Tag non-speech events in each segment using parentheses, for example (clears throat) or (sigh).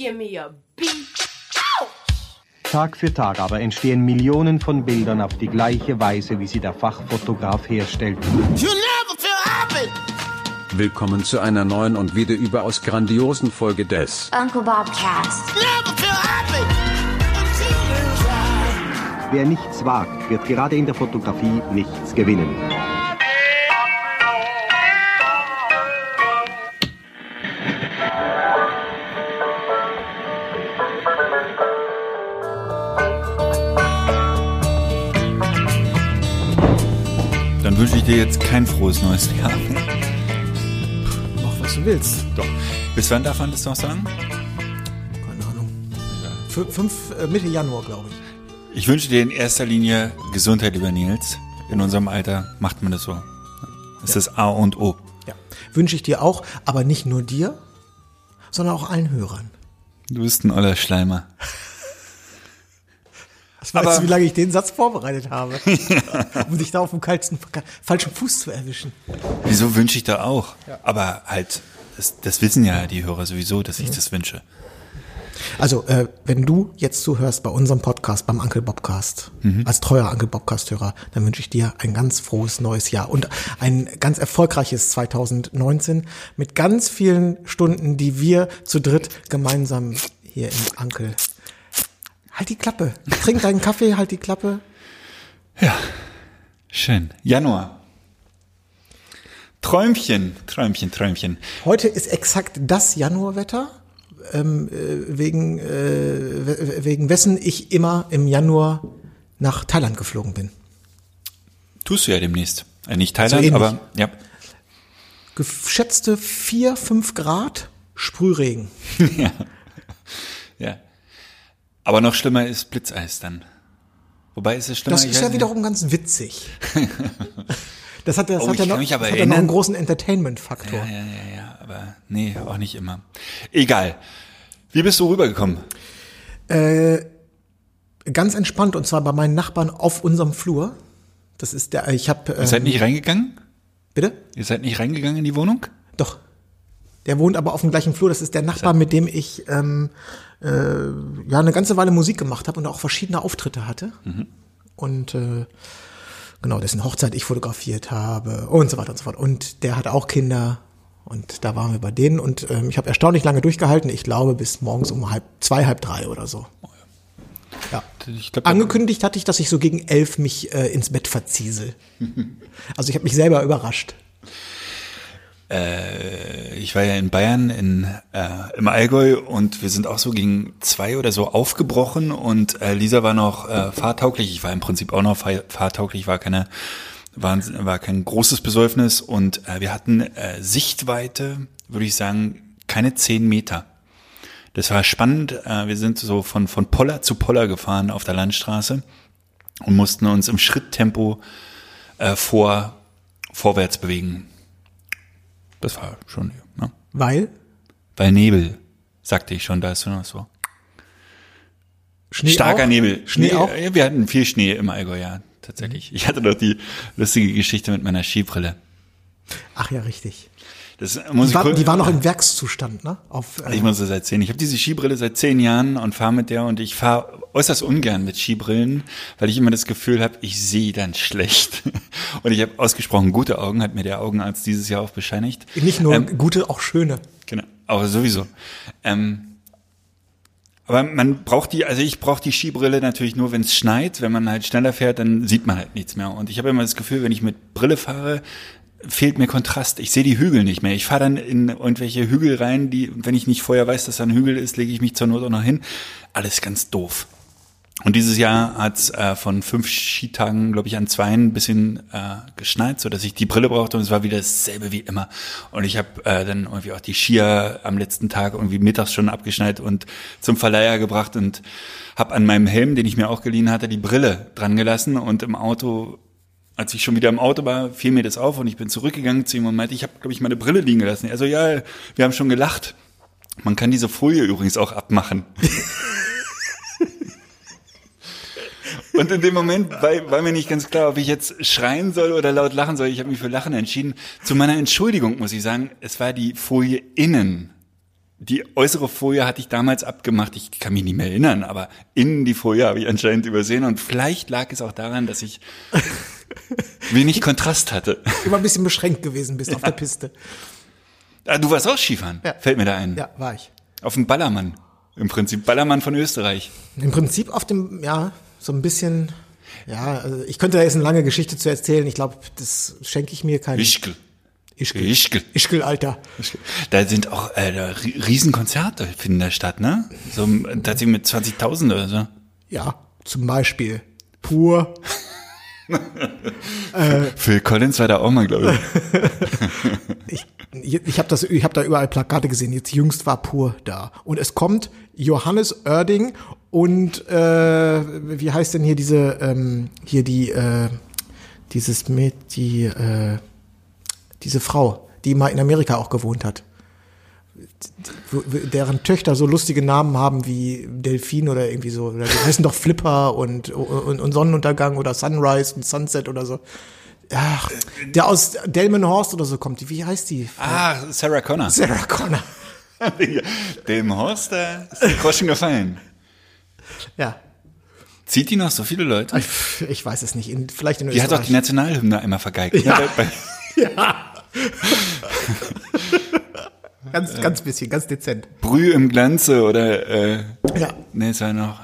give me a beat. Tag für Tag aber entstehen Millionen von Bildern auf die gleiche Weise, wie sie der Fachfotograf herstellt. You never feel happy. Willkommen zu einer neuen und wieder überaus grandiosen Folge des Uncle Bob Cast. Never feel happy. Until you try. Wer nichts wagt, wird gerade in der Fotografie nichts gewinnen. Dir jetzt kein frohes neues Jahr. Mach, was du willst. Doch. Bis wann darf man das noch sagen? Keine Ahnung. F fünf, äh, Mitte Januar, glaube ich. Ich wünsche dir in erster Linie Gesundheit, lieber Nils. In unserem Alter macht man das so. Das ist das A und O. Ja. Wünsche ich dir auch, aber nicht nur dir, sondern auch allen Hörern. Du bist ein oller Schleimer. (laughs) Was weißt du, wie lange ich den Satz vorbereitet habe? (laughs) um dich da auf dem kalten, falschen Fuß zu erwischen. Wieso wünsche ich da auch? Aber halt, das, das wissen ja die Hörer sowieso, dass ich das wünsche. Also, äh, wenn du jetzt zuhörst bei unserem Podcast, beim Uncle Bobcast, als treuer Uncle Bobcast-Hörer, dann wünsche ich dir ein ganz frohes neues Jahr und ein ganz erfolgreiches 2019 mit ganz vielen Stunden, die wir zu dritt gemeinsam hier im Uncle. Halt die Klappe. Trink deinen Kaffee, halt die Klappe. Schön. Januar. Träumchen, Träumchen, Träumchen. Heute ist exakt das Januarwetter, ähm, äh, wegen, äh, we- wegen wessen ich immer im Januar nach Thailand geflogen bin. Tust du ja demnächst. Äh, nicht Thailand, ähnlich. aber ja. Geschätzte 4, 5 Grad, Sprühregen. (laughs) ja. Aber noch schlimmer ist Blitzeis dann. Wobei ist es schlimmer? Das ist ja wiederum ganz witzig. (laughs) Das hat, das Oh, hat, ja noch, das hat ja noch einen großen Entertainment-Faktor. Ja, ja, ja, ja, aber nee, auch nicht immer. Egal. Wie bist du rübergekommen? Ganz entspannt und zwar bei meinen Nachbarn auf unserem Flur. Das ist der, ich habe, Ihr seid ähm, nicht reingegangen? bitte? Ihr seid nicht reingegangen in die Wohnung? Doch. Der wohnt aber auf dem gleichen Flur. Das ist der Nachbar, mit dem ich ähm, äh, ja eine ganze Weile Musik gemacht habe und auch verschiedene Auftritte hatte. Und äh, genau, dessen Hochzeit ich fotografiert habe und so weiter und so fort. Und der hat auch Kinder. Und da waren wir bei denen und ähm, ich habe erstaunlich lange durchgehalten. Ich glaube bis morgens um halb zwei, halb drei oder so. Ja. Ich glaub, Angekündigt hatte ich, dass ich so gegen elf mich äh, ins Bett verziesel. (laughs) Also ich habe mich selber überrascht. Ich war ja in Bayern in, äh, im Allgäu und wir sind auch so gegen zwei oder so aufgebrochen und äh, Lisa war noch äh, fahrtauglich. Ich war im Prinzip auch noch fahr- fahrtauglich, war keine war, war kein großes Besäufnis und äh, wir hatten äh, Sichtweite, würde ich sagen, keine zehn Meter. Das war spannend. Äh, wir sind so von, von Poller zu Poller gefahren auf der Landstraße und mussten uns im Schritttempo äh, vor, vorwärts bewegen. Das war schon, ne? Weil Weil Nebel, sagte ich schon, da ist noch so. Schnee Starker auch? Nebel. Schnee auch? Ja, wir hatten viel Schnee im Allgäu, ja, tatsächlich. Ich hatte doch die lustige Geschichte mit meiner Skibrille. Ach ja, richtig. Das muss Die ich war, kurz- die war noch im Werkszustand, ne? Auf, äh, Ich muss das erzählen. Ich habe diese Skibrille seit zehn Jahren und fahre mit der und ich fahre äußerst ungern mit Skibrillen, weil ich immer das Gefühl habe, ich sehe dann schlecht. (laughs) Und ich habe ausgesprochen gute Augen, hat mir der Augenarzt dieses Jahr auch bescheinigt. nicht nur Ähm, gute, auch schöne. Genau, aber sowieso. Ähm, aber man braucht die, also ich brauche die Skibrille natürlich nur, wenn es schneit. Wenn man halt schneller fährt, dann sieht man halt nichts mehr. Und ich habe immer das Gefühl, wenn ich mit Brille fahre, fehlt mir Kontrast. Ich sehe die Hügel nicht mehr. Ich fahre dann in irgendwelche Hügel rein, die, wenn ich nicht vorher weiß, dass da ein Hügel ist, lege ich mich zur Not auch noch hin. Alles ganz doof. Und dieses Jahr hat es äh, von fünf Skitagen, glaube ich, an zwei ein bisschen äh, geschneit, so dass ich die Brille brauchte und es war wieder dasselbe wie immer. Und ich habe äh, dann irgendwie auch die Skier am letzten Tag irgendwie mittags schon abgeschneit und zum Verleiher gebracht und habe an meinem Helm, den ich mir auch geliehen hatte, die Brille dran gelassen und im Auto als ich schon wieder im Auto war, fiel mir das auf und ich bin zurückgegangen zu ihm und meinte, ich habe, glaube ich, meine Brille liegen gelassen. Also ja, wir haben schon gelacht. Man kann diese Folie übrigens auch abmachen. (laughs) Und in dem Moment war, war mir nicht ganz klar, ob ich jetzt schreien soll oder laut lachen soll. Ich habe mich für Lachen entschieden. Zu meiner Entschuldigung muss ich sagen, es war die Folie innen die äußere Folie hatte ich damals abgemacht. Ich kann mich nicht mehr erinnern, aber innen die Folie habe ich anscheinend übersehen. Und vielleicht lag es auch daran, dass ich (laughs) wenig Kontrast hatte. Immer ein bisschen beschränkt gewesen bist auf der Piste. Ah, du warst auch Skifahren, Ja. fällt mir da ein. Ja, war ich. Auf dem Ballermann. Im Prinzip Ballermann von Österreich. Im Prinzip auf dem, ja, so ein bisschen, ja, also ich könnte da jetzt eine lange Geschichte zu erzählen. Ich glaube, das schenke ich mir kein Ischgl. Ischgl. Ischgl. Ischgl, Alter. Da sind auch äh, Riesenkonzerte finden da statt, ne? So tatsächlich mit 20.000 oder so. Ja, zum Beispiel pur. (laughs) Phil Collins war da auch mal, glaube ich. (laughs) Ich, ich habe das, ich habe da überall Plakate gesehen. Jetzt jüngst war pur da. Und es kommt Johannes Oerding und äh, wie heißt denn hier diese, ähm, hier die, äh, dieses mit die, äh, diese Frau, die mal in Amerika auch gewohnt hat. Deren Töchter so lustige Namen haben wie Delfin oder irgendwie so. Oder die heißen doch Flipper und, und, und Sonnenuntergang oder Sunrise und Sunset oder so. Ach, der aus Delmenhorst oder so kommt. Wie heißt die? Ah, Sarah Connor. Sarah Connor. (laughs) Dem Horst, da ist der Groschen gefallen. Ja. Zieht die noch so viele Leute? Ich, weiß es nicht. In, vielleicht in Die hat Österreich. doch die Nationalhymne einmal vergeigt. ne? Ja. (laughs) Bei, (laughs) bei ganz, ganz bisschen, ganz dezent. Brühe im Glanze oder äh, Ja. nee, es war noch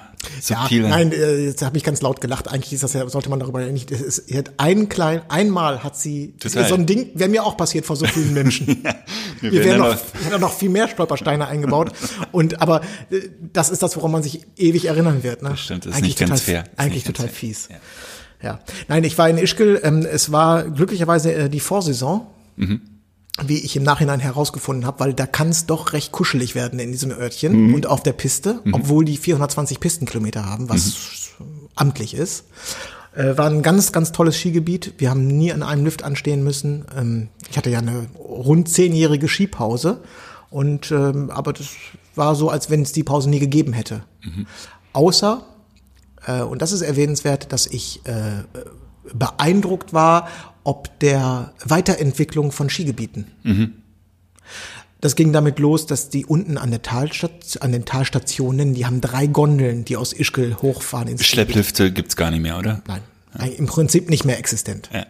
Ja, subtiler. nein, äh, jetzt habe ich ganz laut gelacht. Eigentlich ist das ja, sollte man darüber nicht. Es ist, sie hat einen kleinen, einmal hat sie Total. so ein Ding, wäre mir auch passiert vor so vielen Menschen. (laughs) wir Wir werden wären noch, wir noch viel mehr Stolpersteine eingebaut. Und aber äh, das ist das, woran man sich ewig erinnern wird. Ne? Das stimmt, das ist nicht ganz fair. Ist Eigentlich ganz total fair. fies. Ja. Nein, ich war in Ischgl. Ähm, es war glücklicherweise äh, die Vorsaison. Mhm. Wie ich im Nachhinein herausgefunden habe, weil da kann es doch recht kuschelig werden in diesem Örtchen Mhm. und auf der Piste, obwohl die 420 Pistenkilometer haben, was Mhm. amtlich ist. Äh, war ein ganz, ganz tolles Skigebiet. Wir haben nie an einem Lift anstehen müssen. Ähm, ich hatte ja eine rund zehnjährige Skipause. Und ähm, aber das war so, als wenn es die Pause nie gegeben hätte. Außer, äh, und das ist erwähnenswert, dass ich äh, beeindruckt war, ob der Weiterentwicklung von Skigebieten. Das ging damit los, dass die unten an, der Talstat an den Talstationen, die haben drei Gondeln, die aus Ischgl hochfahren ins Skigebiet. Schlepplifte gibt's gar nicht mehr, oder? Nein, eigentlich im Prinzip nicht mehr existent. Ja.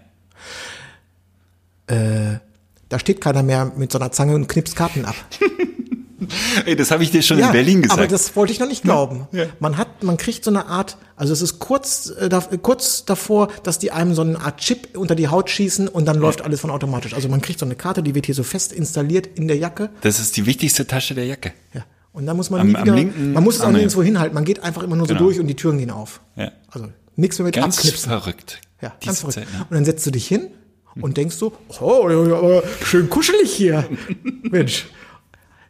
Da steht keiner mehr mit so einer Zange und knipst Karten ab. (laughs) Ey, das habe ich dir schon in Berlin gesagt. aber das wollte ich noch nicht glauben. Ja. Man hat, man kriegt so eine Art, also es ist kurz, äh, da, kurz davor, dass die einem so eine Art Chip unter die Haut schießen und dann läuft alles von automatisch. Also man kriegt so eine Karte, die wird hier so fest installiert in der Jacke. das ist die wichtigste Tasche der Jacke. Ja. Und dann muss man Am- nie wieder, linken man muss es auch ja. nirgendwo hinhalten. Man geht einfach immer nur so Genau. durch und die Türen gehen auf. Ja. Also nichts mehr mit Ganz abknipsen. verrückt. Ja, ganz verrückt. Zeit, ne? Und dann setzt du dich hin und denkst so, oh, ja, ja, schön kuschelig hier. (laughs) Mensch.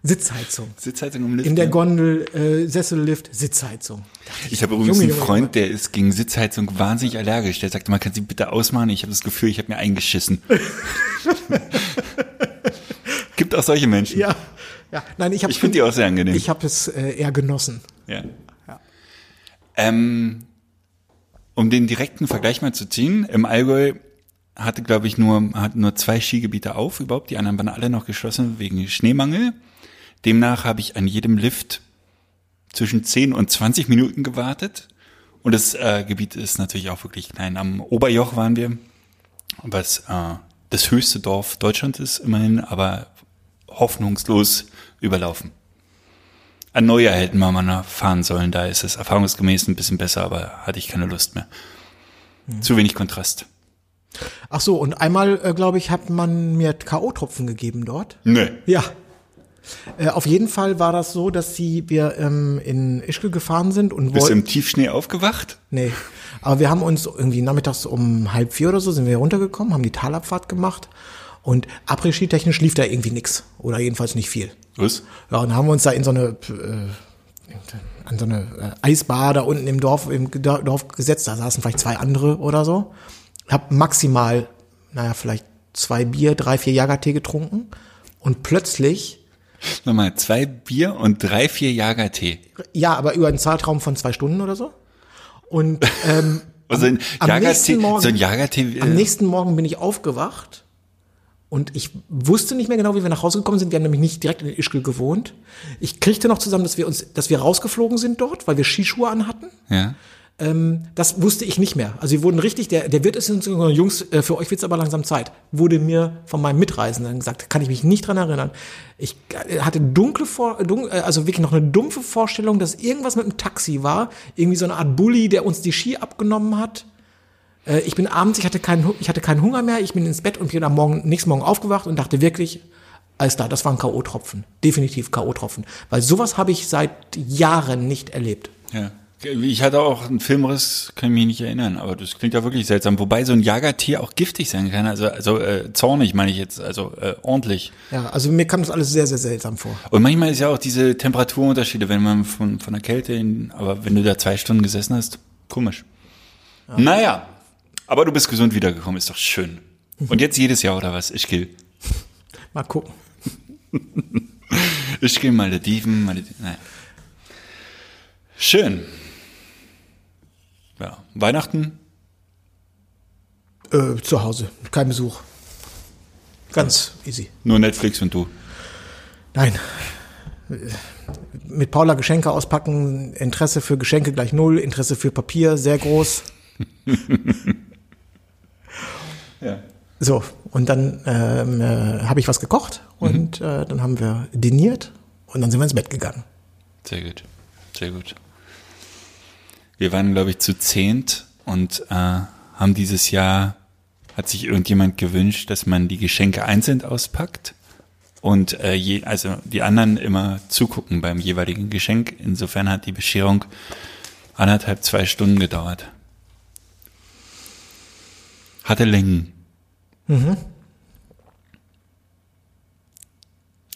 Sitzheizung. Sitzheizung im Lift. In der? Gondel, äh, Sessellift, Sitzheizung. Ich habe übrigens Junge, einen Freund, der ist gegen Sitzheizung wahnsinnig allergisch. Der sagte, man kann sie bitte ausmachen. Ich habe das Gefühl, ich habe mir eingeschissen. (laughs) Gibt auch solche Menschen. Ja, ja. Nein, ich habe Ich finde die auch sehr angenehm. Ich habe es äh, eher genossen. Ja. Ähm, um den direkten Vergleich mal zu ziehen, im Allgäu hatte, glaube ich, nur, hatten nur zwei Skigebiete auf überhaupt. Die anderen waren alle noch geschlossen wegen Schneemangel. Demnach habe ich an jedem Lift zwischen 10 und 20 Minuten gewartet. Und das äh, Gebiet ist natürlich auch wirklich klein. Am Oberjoch waren wir, was äh, das höchste Dorf Deutschlands ist, immerhin, aber hoffnungslos überlaufen. An Neujahr hätten wir mal fahren sollen, da ist es erfahrungsgemäß ein bisschen besser, aber hatte ich keine Lust mehr. Zu wenig Kontrast. Ach so, und einmal, äh, glaube ich, hat man mir K.O.-Tropfen gegeben dort. Nö. Ja. Äh, auf jeden Fall war das so, dass sie, wir ähm, in Ischgl gefahren sind und Bist du im Tiefschnee aufgewacht? Nee. Aber wir haben uns irgendwie nachmittags um halb vier oder so sind wir runtergekommen, haben die Talabfahrt gemacht und Après-Ski-technisch lief da irgendwie nix. Oder jedenfalls nicht viel. Was? Ja, und dann haben wir uns da in so eine, äh, an so eine äh, Eisbar da unten im Dorf, im Dorf gesetzt. Da saßen vielleicht zwei andere oder so. Hab maximal, naja, vielleicht zwei Bier, drei, vier Jagertee getrunken. Und plötzlich, Nochmal, zwei Bier und drei, vier Jagertee. ja, aber über einen Zeitraum von zwei Stunden oder so. Und ähm, (laughs) Also ein am nächsten Morgen- so ein Jagertee, am äh, nächsten Morgen bin ich aufgewacht Und ich wusste nicht mehr genau, wie wir nach Hause gekommen sind. Wir haben nämlich nicht direkt in Ischgl gewohnt. Ich kriegte noch zusammen, dass wir uns, dass wir rausgeflogen sind dort, weil wir Skischuhe anhatten. Ja. Ähm, das wusste ich nicht mehr. Also wir wurden richtig, der, der Wirt ist uns gesagt, Jungs, äh, für euch wird's aber langsam Zeit. Wurde mir von meinem Mitreisenden gesagt, kann ich mich nicht dran erinnern. Ich äh, hatte dunkle Vor dun äh, also wirklich noch eine dumpfe Vorstellung, dass irgendwas mit dem Taxi war. Irgendwie so eine Art Bulli, der uns die Ski abgenommen hat. Ich bin abends, ich hatte, keinen, ich hatte keinen Hunger mehr, ich bin ins Bett und bin am Morgen, nächsten Morgen aufgewacht und dachte wirklich, alles klar, das war ein K.O.-Tropfen. Definitiv K.O.-Tropfen. Weil sowas habe ich seit Jahren nicht erlebt. Ja. Ich hatte auch einen Filmriss, kann ich mich nicht erinnern, aber das klingt ja wirklich seltsam. Wobei so ein Jagertier auch giftig sein kann. Also, also äh, zornig meine ich jetzt, also äh, ordentlich. Ja, also mir kam das alles sehr, sehr seltsam vor. Und manchmal ist ja auch diese Temperaturunterschiede, wenn man von, von der Kälte in, aber wenn du da zwei Stunden gesessen hast, komisch. Naja, aber du bist gesund wiedergekommen, ist doch schön. Und jetzt jedes Jahr oder was? Ich gehe. (laughs) Mal gucken. (laughs) Ich gehe Malediven, Malediven. Naja. Schön. Ja, Weihnachten? Äh, zu Hause, kein Besuch. Ganz easy. Nur Netflix und du. Nein. Mit Paula Geschenke auspacken, Interesse für Geschenke gleich null, Interesse für Papier sehr groß. (laughs) Ja. So, und dann ähm, äh, habe ich was gekocht und äh, dann haben wir diniert und dann sind wir ins Bett gegangen. Sehr gut. Sehr gut. Wir waren, glaube ich, zu zehnt und äh, haben dieses Jahr, hat sich irgendjemand gewünscht, dass man die Geschenke einzeln auspackt und äh, je, also die anderen immer zugucken beim jeweiligen Geschenk. Insofern hat die Bescherung anderthalb, zwei Stunden gedauert. Hatte Längen. Mhm.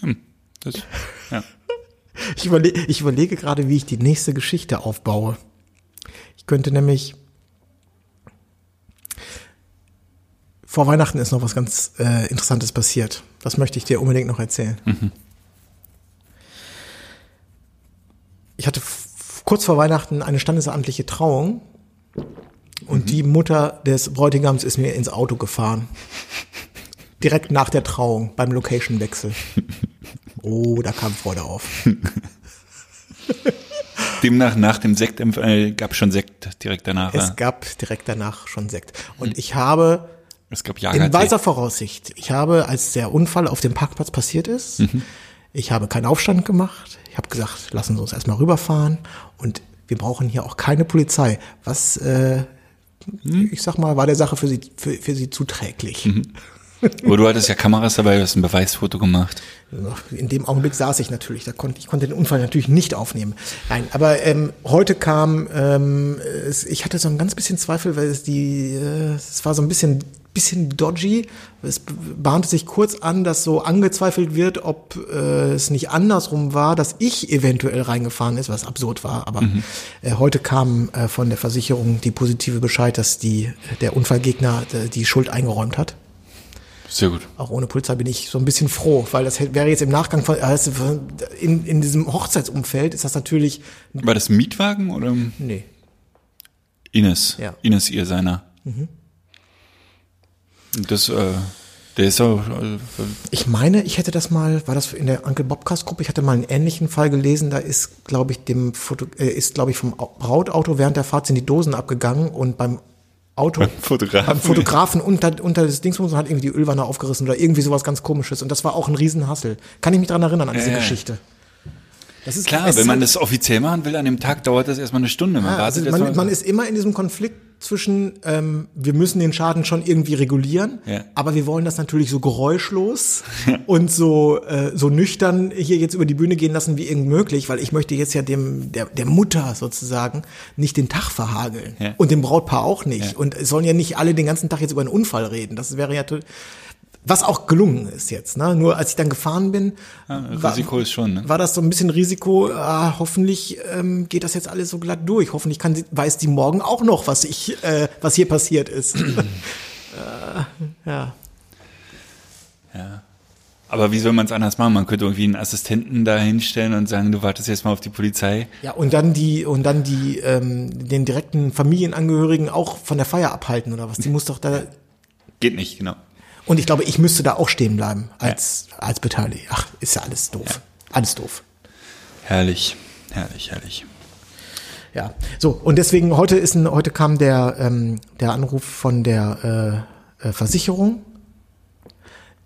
Hm, das, ja. (laughs) Ich, überle ich überlege gerade, wie ich die nächste Geschichte aufbaue. Ich könnte nämlich. Vor Weihnachten ist noch was ganz äh, Interessantes passiert. Das möchte ich dir unbedingt noch erzählen. Ich hatte kurz vor Weihnachten eine standesamtliche Trauung und die Mutter des Bräutigams ist mir ins Auto gefahren. Direkt nach der Trauung, beim Location-Wechsel. (laughs) Oh, da kam Freude auf. (laughs) Demnach nach dem Sekt äh, gab schon Sekt direkt danach. Es ja. gab direkt danach schon Sekt. Und ich habe Es gab in weiser Voraussicht, ich habe, als der Unfall auf dem Parkplatz passiert ist, ich habe keinen Aufstand gemacht. Ich habe gesagt, lassen Sie uns erstmal rüberfahren. Und wir brauchen hier auch keine Polizei. Was, äh, ich sag mal, war der Sache für Sie, für, für Sie zuträglich. Aber du hattest ja Kameras dabei, du hast ein Beweisfoto gemacht. In dem Augenblick saß ich natürlich, da konnte ich konnte den Unfall natürlich nicht aufnehmen. Nein, aber ähm, heute kam, ähm, es, ich hatte so ein ganz bisschen Zweifel, weil es die, äh, es war so ein bisschen bisschen dodgy. Es bahnte sich kurz an, dass so angezweifelt wird, ob äh, es nicht andersrum war, dass ich eventuell reingefahren ist, was absurd war. Aber äh, heute kam äh, von der Versicherung die positive Bescheid, dass die der Unfallgegner äh, die Schuld eingeräumt hat Sehr gut. auch ohne Polizei bin ich so ein bisschen froh, weil das wäre jetzt im Nachgang von, also in, in diesem Hochzeitsumfeld ist das natürlich, War das ein Mietwagen oder nee, Ines? Ja. Ines, ihr seiner. Das, äh, der ist auch, äh, ich meine, ich hätte das mal, war das in der Uncle Bobcast Gruppe, ich hatte mal einen ähnlichen Fall gelesen, da ist, glaube ich, dem Foto, äh, ist, glaube ich, vom Au- Brautauto während der Fahrt sind die Dosen abgegangen und beim Auto, Beim Fotografen. beim Fotografen unter, unter das Dingsbums hat irgendwie die Ölwanne aufgerissen oder irgendwie sowas ganz komisches und das war auch ein Riesenhassel. Kann ich mich dran erinnern an diese ja. Geschichte. Das ist klar, wenn man das offiziell machen will, an dem Tag dauert das erstmal eine Stunde. Man Ja, also man, man ist immer in diesem Konflikt zwischen, ähm, wir müssen den Schaden schon irgendwie regulieren, Ja. aber wir wollen das natürlich so geräuschlos (laughs) und so, äh, so nüchtern hier jetzt über die Bühne gehen lassen wie irgend möglich, weil ich möchte jetzt ja dem, der, der Mutter sozusagen nicht den Tag verhageln Ja. und dem Brautpaar auch nicht. Und es sollen ja nicht alle den ganzen Tag jetzt über einen Unfall reden. Das wäre ja, was auch gelungen ist jetzt, ne? Nur als ich dann gefahren bin, Ja, Risiko ist schon, ne? war das so ein bisschen Risiko, ah, hoffentlich ähm, geht das jetzt alles so glatt durch. Hoffentlich kann sie, weiß die morgen auch noch, was ich, äh, was hier passiert ist. (clears throat) äh, ja. Aber wie soll man es anders machen? Man könnte irgendwie einen Assistenten da hinstellen und sagen, du wartest jetzt mal auf die Polizei. Ja, und dann die, und dann die, ähm, den direkten Familienangehörigen auch von der Feier abhalten oder was? Die muss doch da. Geht nicht, genau. Und ich glaube, ich müsste da auch stehen bleiben als, als Beteiligter. Ach, ist ja alles doof. Alles doof. Herrlich, herrlich, herrlich. Ja, so und deswegen heute ist ein, heute kam der ähm, der Anruf von der äh, äh, Versicherung.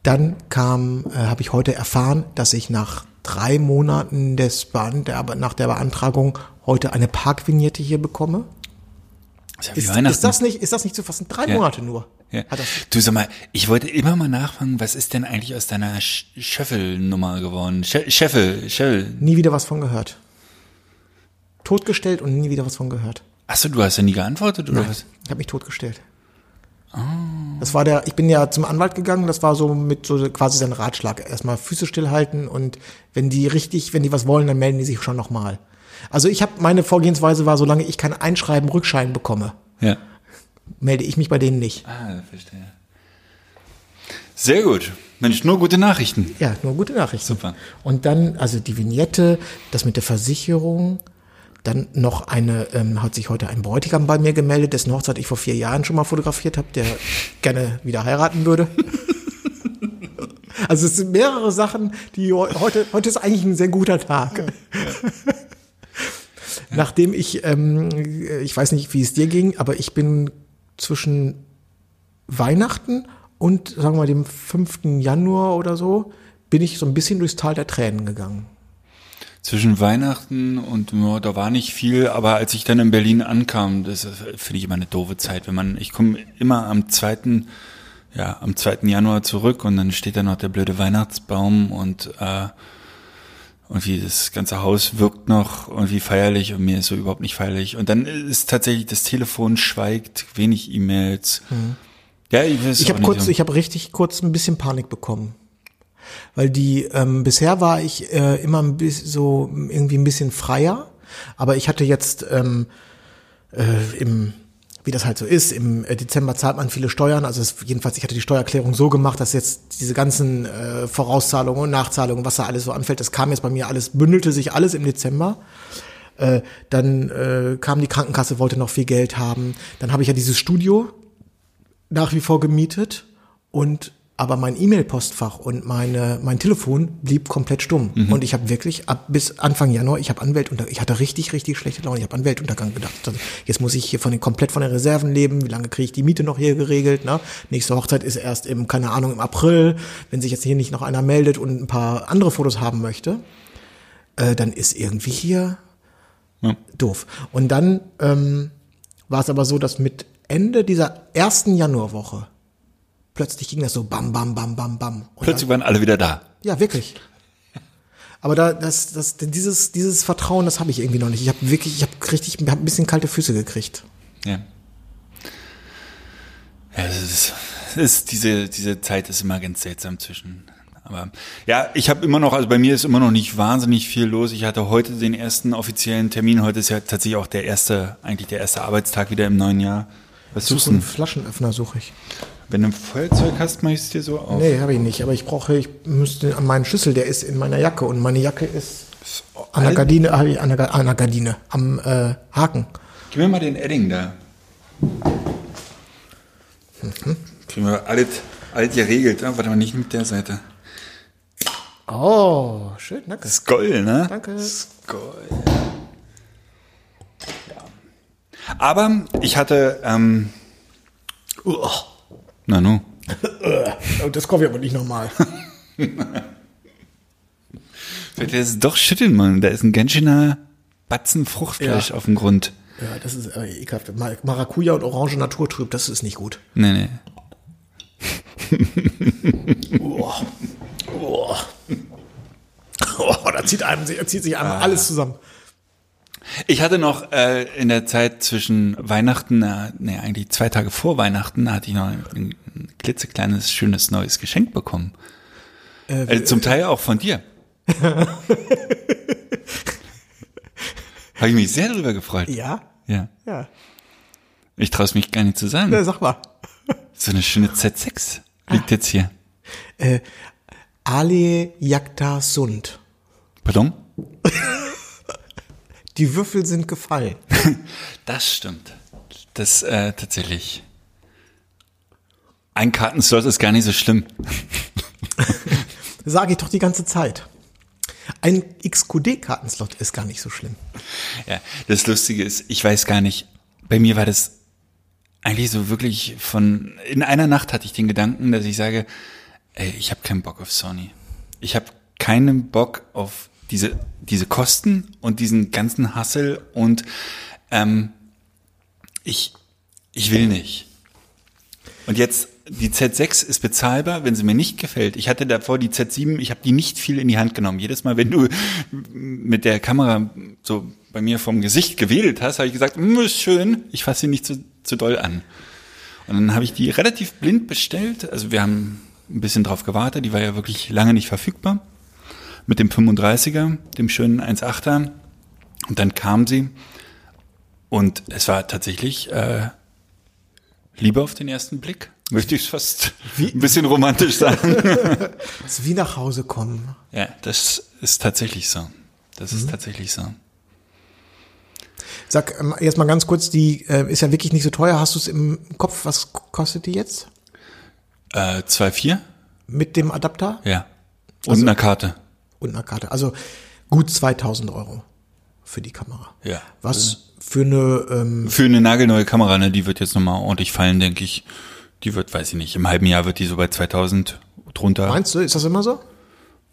Dann kam, äh, habe ich heute erfahren, dass ich nach drei Monaten des Bean der, nach der Beantragung heute eine Parkvignette hier bekomme. Ist, ja ist das nicht, ist das nicht zu fassen? Drei Ja. Monate nur. Ja. Du sag mal, ich wollte immer mal nachfragen, was ist denn eigentlich aus deiner Sch- Scheffel-Nummer geworden? Sch Scheffel, Scheffel. nie wieder was von gehört. Totgestellt und nie wieder was von gehört. Achso, du hast ja nie geantwortet, oder was? Ich habe mich totgestellt. Das war der, ich bin ja zum Anwalt gegangen, das war so mit so quasi sein Ratschlag. Erstmal Füße stillhalten und wenn die richtig, wenn die was wollen, dann melden die sich schon nochmal. Also ich habe, meine Vorgehensweise war, solange ich kein Einschreiben, Rückschein bekomme, Ja. Melde ich mich bei denen nicht. Ah, verstehe. Sehr gut. Mensch, nur gute Nachrichten. Ja, nur gute Nachrichten. Super. Und dann, also die Vignette, das mit der Versicherung, dann noch eine, ähm, hat sich heute ein Bräutigam bei mir gemeldet, dessen Hochzeit ich vor vier Jahren schon mal fotografiert habe, der (laughs) gerne wieder heiraten würde. Also es sind mehrere Sachen, die heu- heute, heute ist eigentlich ein sehr guter Tag. (laughs) Nachdem ich, ähm, ich weiß nicht, wie es dir ging, aber ich bin zwischen Weihnachten und sagen wir mal dem 5. Januar oder so, bin ich so ein bisschen durchs Tal der Tränen gegangen. Zwischen Weihnachten und ja, da war nicht viel, aber als ich dann in Berlin ankam, das finde ich immer eine doofe Zeit, wenn man, ich komme immer am zweiten, ja, am 2. Januar zurück und dann steht da noch der blöde Weihnachtsbaum und äh, irgendwie das ganze Haus wirkt noch irgendwie feierlich und mir ist so überhaupt nicht feierlich. Und dann ist tatsächlich das Telefon schweigt, wenig E-Mails. Ja, ich Ich habe kurz, ich habe richtig kurz ein bisschen Panik bekommen. Weil die, ähm, bisher war ich äh, immer ein bisschen so irgendwie ein bisschen freier, aber ich hatte jetzt ähm, äh, im wie das halt so ist, im äh, Dezember zahlt man viele Steuern, also es, jedenfalls, ich hatte die Steuererklärung so gemacht, dass jetzt diese ganzen äh, Vorauszahlungen und Nachzahlungen, was da alles so anfällt, das kam jetzt bei mir alles, bündelte sich alles im Dezember. Äh, dann äh, kam die Krankenkasse, wollte noch viel Geld haben. Dann habe ich ja dieses Studio nach wie vor gemietet und aber mein E-Mail-Postfach und meine mein Telefon blieb komplett stumm. Und ich habe wirklich ab bis Anfang Januar ich habe Anwältunter ich hatte richtig richtig schlechte Laune. Ich habe an Weltuntergang gedacht. Also, jetzt muss ich hier von den komplett von den Reserven leben. Wie lange kriege ich die Miete noch hier geregelt ne? Nächste Hochzeit ist erst im keine Ahnung im April. Wenn sich jetzt hier nicht noch einer meldet und ein paar andere Fotos haben möchte äh, dann ist irgendwie hier Ja. doof. Und dann ähm, war es aber so dass mit Ende dieser ersten Januarwoche plötzlich ging das so bam, bam, bam, bam, bam. Und Plötzlich waren alle wieder da. dann, ja, wirklich. Aber da, das, das, dieses, dieses Vertrauen, das habe ich irgendwie noch nicht. Ich habe wirklich, ich habe richtig, ich habe ein bisschen kalte Füße gekriegt. Ja. Ja, es ist, es ist diese, diese Zeit ist immer ganz seltsam zwischen. Aber ja, ich habe immer noch, also bei mir ist immer noch nicht wahnsinnig viel los. Ich hatte heute den ersten offiziellen Termin. Heute ist ja tatsächlich auch der erste, eigentlich der erste Arbeitstag wieder im neuen Jahr. Was suchst du einen? Flaschenöffner suche ich. Wenn du ein Feuerzeug hast, mach ich es dir so auf. Nee, habe ich nicht. Aber ich brauche, ich müsste an meinen Schlüssel, der ist in meiner Jacke und meine Jacke ist an der. Gardine, an der, an der Gardine, am äh, Haken. Gib mir mal den Edding da. Kriegen wir alles, alles geregelt. Ja, warte mal, nicht mit der Seite. Oh, schön, danke. Skoll, ne? Danke. Skoll. Ja. Aber ich hatte, ähm, na nu, Oh, Das kaufe ich aber nicht nochmal. (laughs) Vielleicht ist doch schütteln, Mann. Da ist ein ganz schöner Batzen Fruchtfleisch Ja. auf dem Grund. Ja, das ist äh, ekelhaft. Mar- Maracuja und Orange Naturtrüb, das ist nicht gut. Nee, nee. Oh. Oh. Oh, da zieht einem, da zieht sich einem alles zusammen. Ich hatte noch äh, in der Zeit zwischen Weihnachten, äh, nee, eigentlich zwei Tage vor Weihnachten, hatte ich noch ein, ein klitzekleines, schönes neues Geschenk bekommen. Äh, zum Teil auch von dir. (laughs) Habe ich mich sehr darüber gefreut. Ja? Ja. Ja. Ich traue es mich gar nicht zu sagen. Na, sag mal. (laughs) So eine schöne Z6 liegt jetzt hier. Äh, Ale Jagda Sund. Pardon? (laughs) Die Würfel sind gefallen. (laughs) Das stimmt. Das äh, tatsächlich. Ein Kartenslot ist gar nicht so schlimm. (laughs) Sage ich doch die ganze Zeit. Ein XQD-Kartenslot ist gar nicht so schlimm. Ja, das Lustige ist, ich weiß gar nicht, bei mir war das eigentlich so wirklich von, in einer Nacht hatte ich den Gedanken, dass ich sage, ey, ich habe keinen Bock auf Sony. Ich habe keinen Bock auf diese, diese Kosten und diesen ganzen Hassel und ähm, ich, ich will nicht. Und jetzt, die Z6 ist bezahlbar, wenn sie mir nicht gefällt. Ich hatte davor die Z7, ich habe die nicht viel in die Hand genommen. Jedes Mal, wenn du mit der Kamera so bei mir vom Gesicht gewedelt hast, habe ich gesagt, "Mm, ist schön, ich fasse sie nicht zu, zu doll an. Und dann habe ich die relativ blind bestellt. Also wir haben ein bisschen drauf gewartet, die war ja wirklich lange nicht verfügbar. Mit dem 35er, dem schönen 1.8er. Und dann kam sie und es war tatsächlich äh, Liebe auf den ersten Blick. Möchte ich fast ein bisschen romantisch sagen. (laughs) Das ist wie nach Hause kommen. ja, das ist tatsächlich so. Das ist tatsächlich so. Sag ähm, jetzt mal ganz kurz, die äh, ist ja wirklich nicht so teuer. Hast du es im Kopf? Was kostet die jetzt? Äh, 2,4? Mit dem Adapter Ja. Und einer Karte. Und einer Karte. Also gut 2000 Euro für die Kamera. Ja. Was für eine, ähm, Für eine nagelneue Kamera, ne, die wird jetzt nochmal ordentlich fallen, denke ich. Die wird, weiß ich nicht, im halben Jahr wird die so bei 2000 drunter. meinst du, ist das immer so?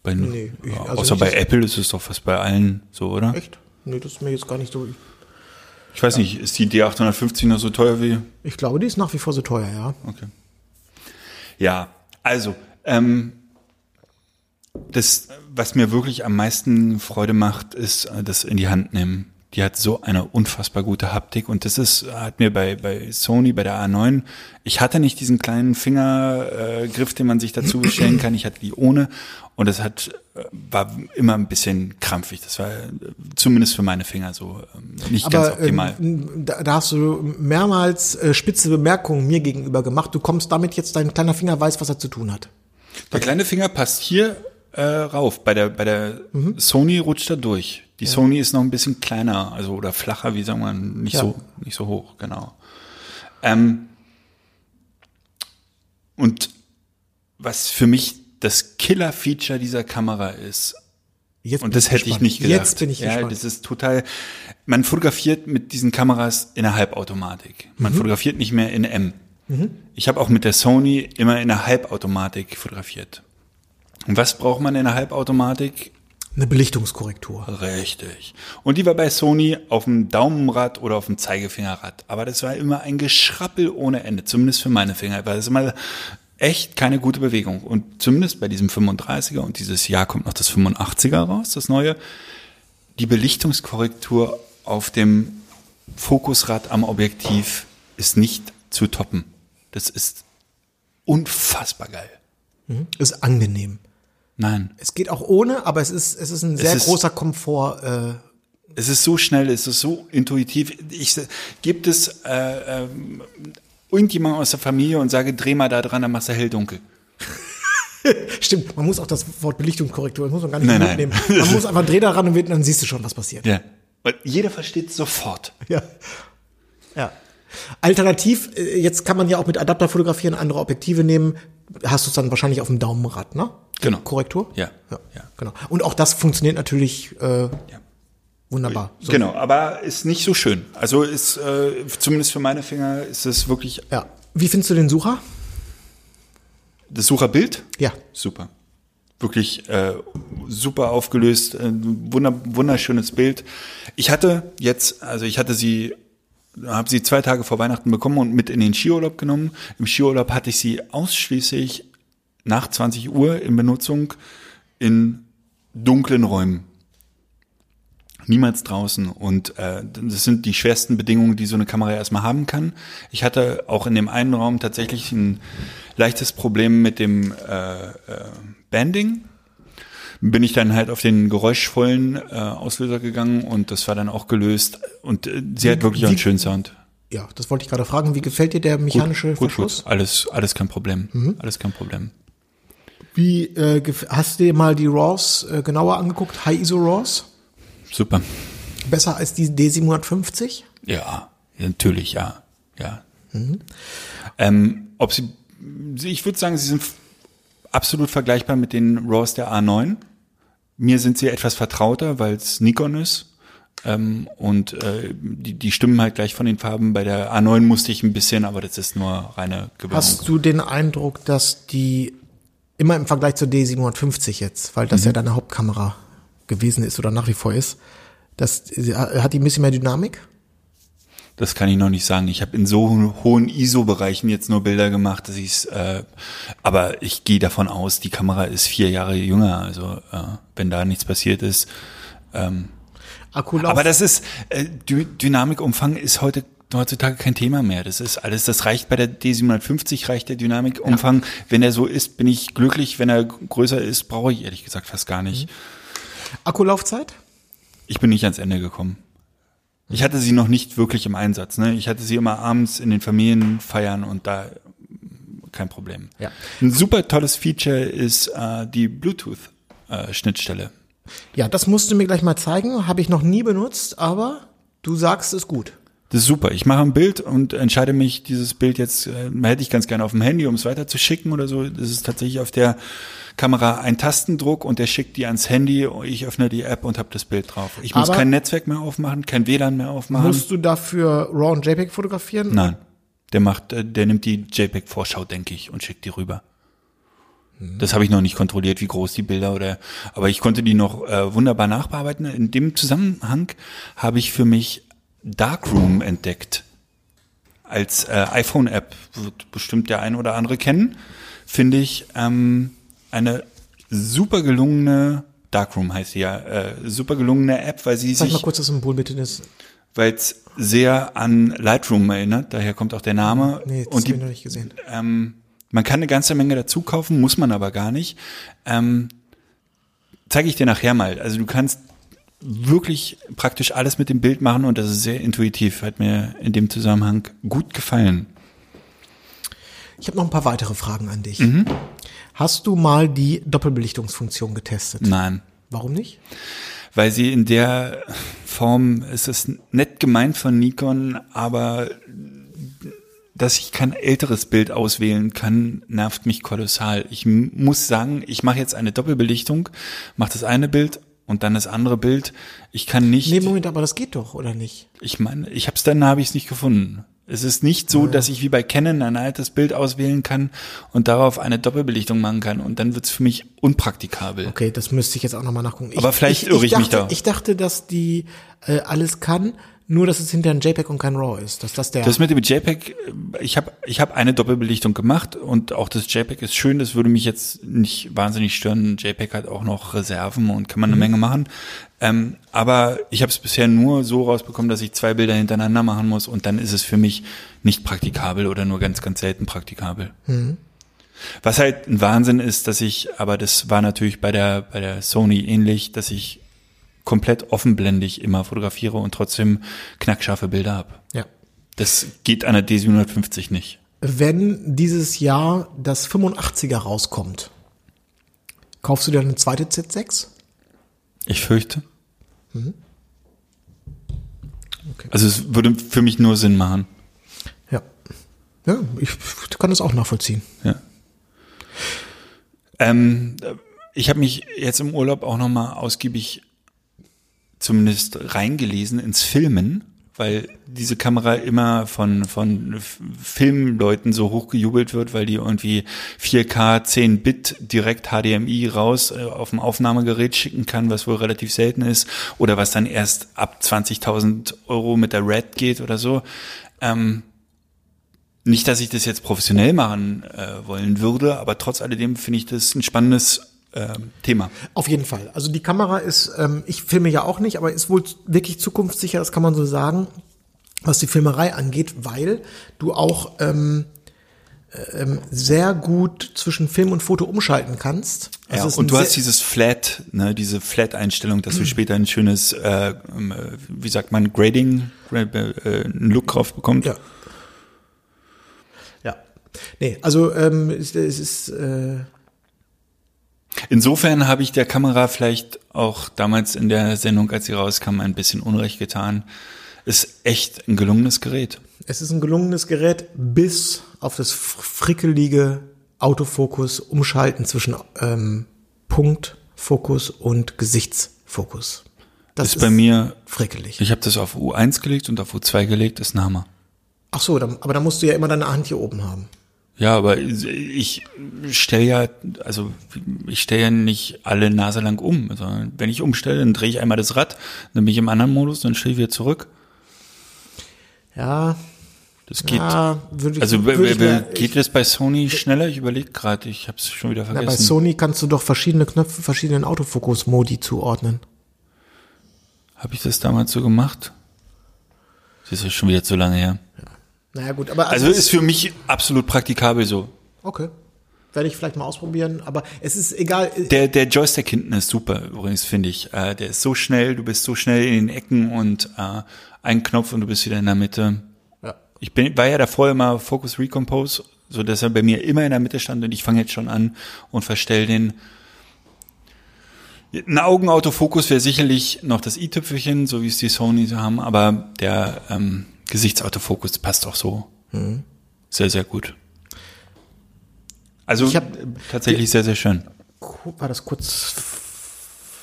Bei, Nee, ich- ja, also außer bei Apple ist es doch fast bei allen so, oder? Echt? Nee, das ist mir jetzt gar nicht so. Ich weiß nicht, ist die D850 noch so teuer wie Ich glaube, die ist nach wie vor so teuer, ja. Okay. Ja, also, ähm, das, was mir wirklich am meisten Freude macht, ist äh, das in die Hand nehmen. Die hat so eine unfassbar gute Haptik und das ist, hat mir bei, bei Sony, bei der A9, ich hatte nicht diesen kleinen Fingergriff, äh, den man sich dazu bestellen kann, ich hatte die ohne und das hat, äh, war immer ein bisschen krampfig. Das war äh, zumindest für meine Finger so ähm, nicht ganz Aber optimal. ähm, da, da hast du mehrmals äh, spitze Bemerkungen mir gegenüber gemacht. Du kommst damit jetzt, dein kleiner Finger weiß, was er zu tun hat. Der kleine Finger passt hier äh, rauf. Bei der, bei der Mhm. Sony rutscht er durch. Die Sony ist noch ein bisschen kleiner, also oder flacher, wie sagen wir, nicht Ja. so, nicht so hoch, genau. Ähm, und was für mich das Killer-Feature dieser Kamera ist, Jetzt und das hätte ich gespannt. nicht gedacht. Jetzt bin ich ja, gespannt. das ist total. Man fotografiert mit diesen Kameras in der Halbautomatik. Mhm. Man fotografiert nicht mehr in M. Ich habe auch mit der Sony immer in der Halbautomatik fotografiert. Und was braucht man in der Halbautomatik? Eine Belichtungskorrektur. Richtig. Und die war bei Sony auf dem Daumenrad oder auf dem Zeigefingerrad. Aber das war immer ein Geschrappel ohne Ende. Zumindest für meine Finger. War das immer echt keine gute Bewegung. Und zumindest bei diesem 35er und dieses Jahr kommt noch das 85er raus, das neue. Die Belichtungskorrektur auf dem Fokusrad am Objektiv ist nicht zu toppen. Das ist unfassbar geil. Ist angenehm. Nein. Es geht auch ohne, aber es ist, es ist ein sehr ist- großer Komfort. Äh, Es ist so schnell, es ist so intuitiv. Ich gibt es äh, ähm, irgendjemand aus der Familie und sage, dreh mal da dran, dann machst du hell dunkel. (laughs) stimmt, man muss auch das Wort Belichtungskorrektur, das muss man gar nicht Nein, mitnehmen. nein. (laughs) Man muss einfach Dreh da ran und dann siehst du schon, was passiert. Ja. Weil jeder versteht sofort. Ja. ja. Alternativ, äh, jetzt kann man ja auch mit Adapter fotografieren, andere Objektive nehmen. Hast du es dann wahrscheinlich auf dem Daumenrad, ne? Genau. Korrektur? Ja. ja. Ja. Genau. Und auch das funktioniert natürlich äh, Ja. wunderbar. So. Genau, aber ist nicht so schön. Also ist äh, zumindest für meine Finger ist es wirklich Ja. Wie findest du den Sucher? das Sucherbild. Ja. Super. Wirklich äh, super aufgelöst, äh, wunder, wunderschönes Bild. Ich hatte jetzt, also ich hatte sie, habe sie zwei Tage vor Weihnachten bekommen und mit in den Skiurlaub genommen. Im Skiurlaub hatte ich sie ausschließlich nach 20 Uhr in Benutzung in dunklen Räumen. Niemals draußen. Und äh, das sind die schwersten Bedingungen, die so eine Kamera erstmal haben kann. Ich hatte auch in dem einen Raum tatsächlich ein leichtes Problem mit dem äh, äh, Banding. Bin ich dann halt auf den geräuschvollen äh, Auslöser gegangen und das war dann auch gelöst. Und äh, sie hat wirklich auch einen schönen Sound. Ja, das wollte ich gerade fragen. Wie gefällt dir der mechanische gut, gut, Verschluss? gut. Alles, alles kein Problem. Alles kein Problem. Wie äh, hast du dir mal die RAWs äh, genauer angeguckt? High ISO RAWs? Super. Besser als die D750? Ja, natürlich, ja. Ja. Ähm, ob sie ich würde sagen, sie sind absolut vergleichbar mit den RAWs der A9. Mir sind sie etwas vertrauter, weil es Nikon ist. Ähm, und äh, die, die stimmen halt gleich von den Farben. Bei der A9 musste ich ein bisschen, aber das ist nur reine Gewöhnung. Hast du den Eindruck, dass die immer im Vergleich zur D750 jetzt, weil das ja deine Hauptkamera gewesen ist oder nach wie vor ist, das hat die ein bisschen mehr Dynamik? Das kann ich noch nicht sagen. Ich habe in so ho- hohen ISO-Bereichen jetzt nur Bilder gemacht, dass ich äh, aber ich gehe davon aus, die Kamera ist vier Jahre jünger. Also äh, wenn da nichts passiert ist. Ähm, Akkulauf. aber das ist äh, Dy Dynamikumfang ist heute heutzutage kein Thema mehr. Das ist alles, das reicht bei der D750 reicht der Dynamikumfang. Wenn er so ist, bin ich glücklich. Wenn er größer ist, brauche ich ehrlich gesagt fast gar nicht. Akkulaufzeit? Ich bin nicht ans Ende gekommen. Ich hatte sie noch nicht wirklich im Einsatz. Ne? Ich hatte sie immer abends in den Familienfeiern und da kein Problem. Ja. Ein super tolles Feature ist äh, die Bluetooth-Schnittstelle. Ja, das musst du mir gleich mal zeigen. Habe ich noch nie benutzt, aber du sagst es gut. Das ist super. Ich mache ein Bild und entscheide mich, dieses Bild jetzt äh, hätte ich ganz gerne auf dem Handy, um es weiter zu schicken oder so. Das ist tatsächlich auf der Kamera ein Tastendruck und der schickt die ans Handy. Ich öffne die App und habe das Bild drauf. Ich muss Aber- kein Netzwerk mehr aufmachen, kein WLAN mehr aufmachen. Musst du dafür RAW und JPEG fotografieren? Nein. Der macht, äh, der nimmt die JPEG-Vorschau, denke ich, und schickt die rüber. Das habe ich noch nicht kontrolliert, wie groß die Bilder oder, aber ich konnte die noch äh, wunderbar nachbearbeiten. In dem Zusammenhang habe ich für mich Darkroom entdeckt. Als äh, iPhone-App wird bestimmt der ein oder andere kennen. Finde ich ähm, eine super gelungene Darkroom heißt sie ja, äh, super gelungene App, weil sie Sag sich mal kurz das Symbol bitte. Das, weil es sehr an Lightroom erinnert, daher kommt auch der Name. nee, das und habe die, ich noch nicht gesehen. ähm, man kann eine ganze Menge dazu kaufen, muss man aber gar nicht. Ähm, Zeige ich dir nachher mal. Also du kannst wirklich praktisch alles mit dem Bild machen und das ist sehr intuitiv. Hat mir in dem Zusammenhang gut gefallen. Ich habe noch ein paar weitere Fragen an dich. Mhm. Hast du mal die Doppelbelichtungsfunktion getestet? Nein. Warum nicht? weil sie in der Form, es ist nett gemeint von Nikon, aber dass ich kein älteres Bild auswählen kann, nervt mich kolossal. Ich muss sagen, ich mache jetzt eine Doppelbelichtung, mache das eine Bild und dann das andere Bild. Ich kann nicht, Nee, Moment, aber das geht doch, oder nicht? ich meine, ich hab's dann habe ich es nicht gefunden. Es ist nicht so, dass ich wie bei Canon ein altes Bild auswählen kann und darauf eine Doppelbelichtung machen kann und dann wird's für mich unpraktikabel. Okay, das müsste ich jetzt auch nochmal nachgucken. Aber vielleicht irre ich mich dachte, da. Ich dachte, dass die äh, alles kann, nur dass es hinter ein JPEG und kein RAW ist. Dass das der. Das mit dem JPEG, ich habe ich hab eine Doppelbelichtung gemacht und auch das JPEG ist schön, das würde mich jetzt nicht wahnsinnig stören. JPEG hat auch noch Reserven und kann man eine Menge machen. Ähm, aber ich habe es bisher nur so rausbekommen, dass ich zwei Bilder hintereinander machen muss und dann ist es für mich nicht praktikabel oder nur ganz, ganz selten praktikabel. Was halt ein Wahnsinn ist, dass ich, aber das war natürlich bei der, bei der Sony ähnlich, dass ich komplett offenblendig immer fotografiere und trotzdem knackscharfe Bilder habe. ja. Das geht an der D750 nicht. Wenn dieses Jahr das 85er rauskommt, kaufst du dir eine zweite Z6? Ich fürchte. Mhm. Okay. Also es würde für mich nur Sinn machen. Ja. Ja, ich kann das auch nachvollziehen. Ja. Ähm, ich habe mich jetzt im Urlaub auch nochmal ausgiebig zumindest reingelesen ins Filmen, weil diese Kamera immer von, von Filmleuten so hoch gejubelt wird, weil die irgendwie 4K 10 Bit direkt HDMI raus äh, auf dem Aufnahmegerät schicken kann, was wohl relativ selten ist, oder was dann erst ab 20.000 Euro mit der Red geht oder so. Ähm, nicht, dass ich das jetzt professionell machen äh, wollen würde, aber trotz alledem finde ich das ein spannendes Thema. Auf jeden Fall. Also die Kamera ist, ähm, ich filme ja auch nicht, aber ist wohl wirklich zukunftssicher, das kann man so sagen, was die Filmerei angeht, weil du auch ähm, ähm, sehr gut zwischen Film und Foto umschalten kannst. Also ja, und du hast dieses Flat, ne, diese Flat-Einstellung, dass du später ein schönes, äh, ähm, äh, wie sagt man, Grading, gra- äh, einen Look drauf bekommst. Ja. Ja. Nee, also ähm, es, es ist äh, Insofern habe ich der Kamera vielleicht auch damals in der Sendung, als sie rauskam, ein bisschen Unrecht getan. Ist echt ein gelungenes Gerät. Es ist ein gelungenes Gerät, bis auf das fr- frickelige Autofokus umschalten zwischen ähm, Punkt, Fokus und Gesichtsfokus. Das ist bei mir, frickelig. ich habe das auf U1 gelegt und auf U2 gelegt, ist ein Hammer. Ach so, dann, aber dann musst du ja immer deine Hand hier oben haben. Ja, aber ich stelle ja, also ich stelle ja nicht alle Nase lang um. Also wenn ich umstelle, dann drehe ich einmal das Rad, dann bin ich im anderen Modus, dann stelle ich wieder zurück. Ja, Das geht. ja ich, also ich mir, geht das bei Sony schneller? Ich überlege gerade, ich habe es schon wieder na, bei vergessen. Sony kannst du doch verschiedene Knöpfe verschiedenen Autofokus-Modi zuordnen. Habe ich das damals so gemacht? Das ist schon wieder zu lange her. Naja gut, aber Also ist für mich absolut praktikabel so. okay. Werde ich vielleicht mal ausprobieren, aber es ist egal. Der, der Joystick hinten ist super, übrigens, finde ich. Äh, der ist so schnell, du bist so schnell in den Ecken und äh, ein Knopf und du bist wieder in der Mitte. Ja. Ich bin, war ja davor immer Focus Recompose, so dass er bei mir immer in der Mitte stand und ich fange jetzt schon an und verstell den. Ein Augenautofokus wäre sicherlich noch das i-Tüpfelchen, so wie es die Sony so haben, aber der ähm, Gesichtsautofokus passt auch so. Sehr, sehr gut. Also Ich hab, tatsächlich sehr, sehr schön. War das kurz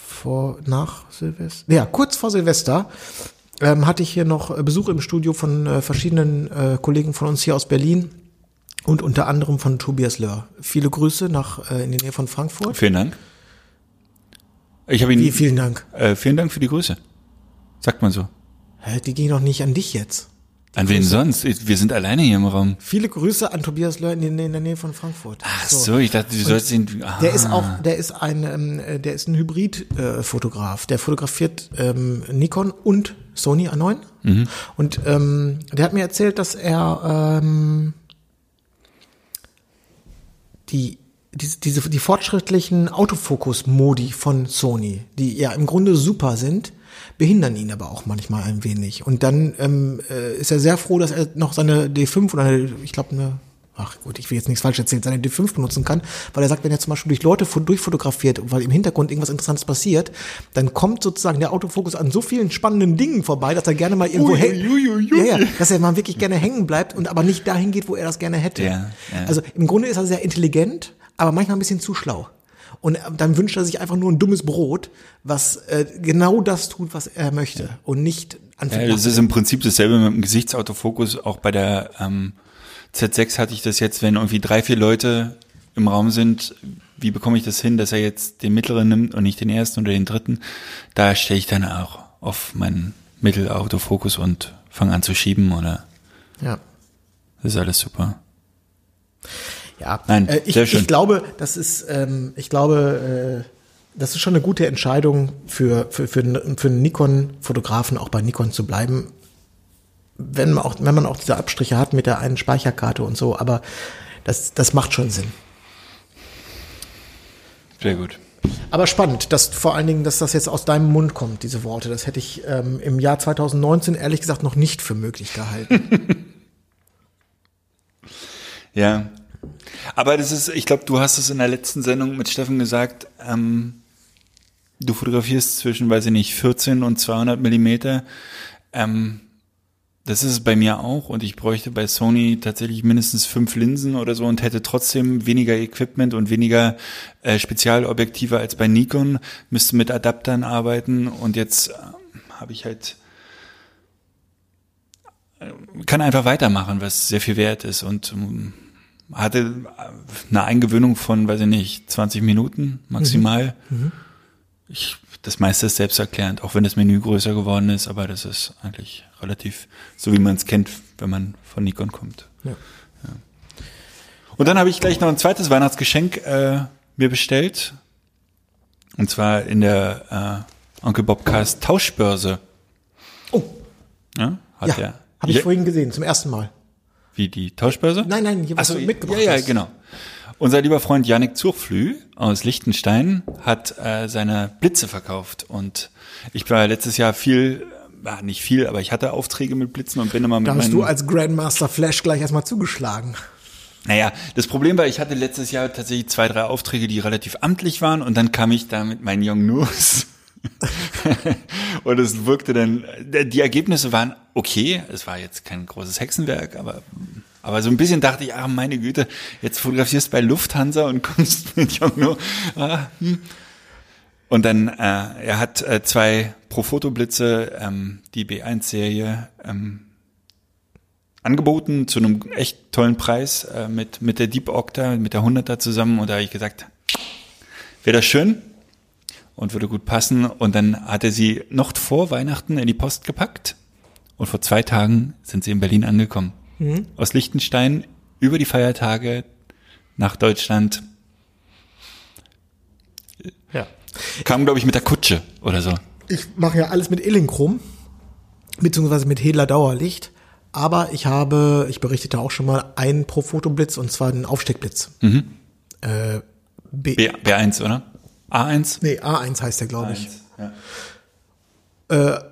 vor, nach Silvester? Ja, kurz vor Silvester ähm, hatte ich hier noch Besuch im Studio von äh, verschiedenen äh, Kollegen von uns hier aus Berlin und unter anderem von Tobias Löhr. Viele Grüße nach äh, in die Nähe von Frankfurt. Vielen Dank. Ich habe ihn. Wie, vielen Dank. Äh, vielen Dank für die Grüße. Sagt man so. Hä, die gehen doch nicht an dich jetzt. An wen sonst? Wir sind alleine hier im Raum. Viele Grüße an Tobias Löhr in, in, der Nähe von Frankfurt. Ach so, ich dachte, du sollst ihn. Ah. Der ist auch, der ist ein, ähm, äh, der ist ein Hybrid-Fotograf. Fotograf. der fotografiert ähm, Nikon und Sony A9. Und ähm, der hat mir erzählt, dass er ähm, die diese, diese die fortschrittlichen Autofokus-Modi von Sony, die ja im Grunde super sind, behindern ihn aber auch manchmal ein wenig. Und dann ähm, äh, ist er sehr froh, dass er noch seine D5 oder eine, ich glaube eine Ach gut, ich will jetzt nichts falsch erzählen, seine D5 benutzen kann, weil er sagt, wenn er zum Beispiel durch Leute fo- durchfotografiert, weil im Hintergrund irgendwas Interessantes passiert, dann kommt sozusagen der Autofokus an so vielen spannenden Dingen vorbei, dass er gerne mal irgendwo hängt. Ja, ja, dass er mal wirklich gerne hängen bleibt und aber nicht dahin geht, wo er das gerne hätte. Ja, ja. Also im Grunde ist er sehr intelligent, aber manchmal ein bisschen zu schlau. Und äh, dann wünscht er sich einfach nur ein dummes Brot, was äh, genau das tut, was er möchte und nicht anfängt. Ja, das ist im Prinzip dasselbe mit dem Gesichtsautofokus. Auch bei der ähm, Z6 hatte ich das jetzt, wenn irgendwie drei, vier Leute im Raum sind, wie bekomme ich das hin, dass er jetzt den mittleren nimmt und nicht den ersten oder den dritten? Da stelle ich dann auch auf meinen Mittelautofokus und fange an zu schieben oder ja. das ist alles super. Ja, Nein, äh, ich, sehr schön. ich glaube, das ist, ähm, ich glaube, äh, das ist schon eine gute Entscheidung für für für, einen- für einen Nikon-Fotografen auch bei Nikon zu bleiben, wenn man auch wenn man auch diese Abstriche hat mit der einen Speicherkarte und so. Aber das das macht schon Sinn. Sehr gut. Aber spannend, dass vor allen Dingen, dass das jetzt aus deinem Mund kommt, diese Worte. Das hätte ich ähm, im Jahr 2019 ehrlich gesagt noch nicht für möglich gehalten. (laughs) Ja. Aber das ist, ich glaube, du hast es in der letzten Sendung mit Steffen gesagt, ähm, du fotografierst zwischen, weiß ich nicht, 14 und 200 Millimeter. Ähm, das ist es bei mir auch und ich bräuchte bei Sony tatsächlich mindestens fünf Linsen oder so und hätte trotzdem weniger Equipment und weniger äh, Spezialobjektive als bei Nikon, müsste mit Adaptern arbeiten und jetzt äh, habe ich halt äh, kann einfach weitermachen, was sehr viel wert ist und ähm, hatte eine Eingewöhnung von, weiß ich nicht, 20 Minuten maximal. Ich, das meiste ist selbsterklärend, auch wenn das Menü größer geworden ist, aber das ist eigentlich relativ so, wie man es kennt, wenn man von Nikon kommt. Ja. Ja. Und dann habe ich gleich noch ein zweites Weihnachtsgeschenk äh, mir bestellt. Und zwar in der äh, Onkel Bobcast Tauschbörse. Oh, Ja, hat ja, der. habe ich Ja, vorhin gesehen, zum ersten Mal. Wie die Tauschbörse? Nein, nein, hier was so, du mitgebracht ja, ja, genau. Unser lieber Freund Yannick Zurflü aus Liechtenstein hat äh, seine Blitze verkauft und ich war letztes Jahr viel, äh, nicht viel, aber ich hatte Aufträge mit Blitzen und bin immer mit Da hast du als Grandmaster Flash gleich erstmal zugeschlagen. naja, das Problem war, ich hatte letztes Jahr tatsächlich zwei, drei Aufträge, die relativ amtlich waren und dann kam ich da mit meinen Young News (laughs) und es wirkte dann, die Ergebnisse waren okay. Es war jetzt kein großes Hexenwerk, aber, aber so ein bisschen dachte ich, ah, meine Güte, jetzt fotografierst du bei Lufthansa und (laughs) kommst mit Jongno. Ah, hm. Und dann, äh, er hat äh, zwei Pro-Foto-Blitze, ähm, die B1-Serie, ähm, angeboten zu einem echt tollen Preis äh, mit, mit der Deep Octa, mit der 100er zusammen. Und da habe ich gesagt, wäre das schön und würde gut passen. Und dann hat er sie noch vor Weihnachten in die Post gepackt. Und vor zwei Tagen sind sie in Berlin angekommen. Aus Liechtenstein über die Feiertage nach Deutschland. Ja. Kam, glaube ich, mit der Kutsche oder so. Ich mache ja alles mit Illenchrom, beziehungsweise mit Hedler Dauerlicht. Aber ich habe, ich berichtete auch schon mal, einen pro Fotoblitz und zwar den Aufsteckblitz. Äh, B, B, B1, oder? A1? nee, A1 heißt der, glaube ich. Ja.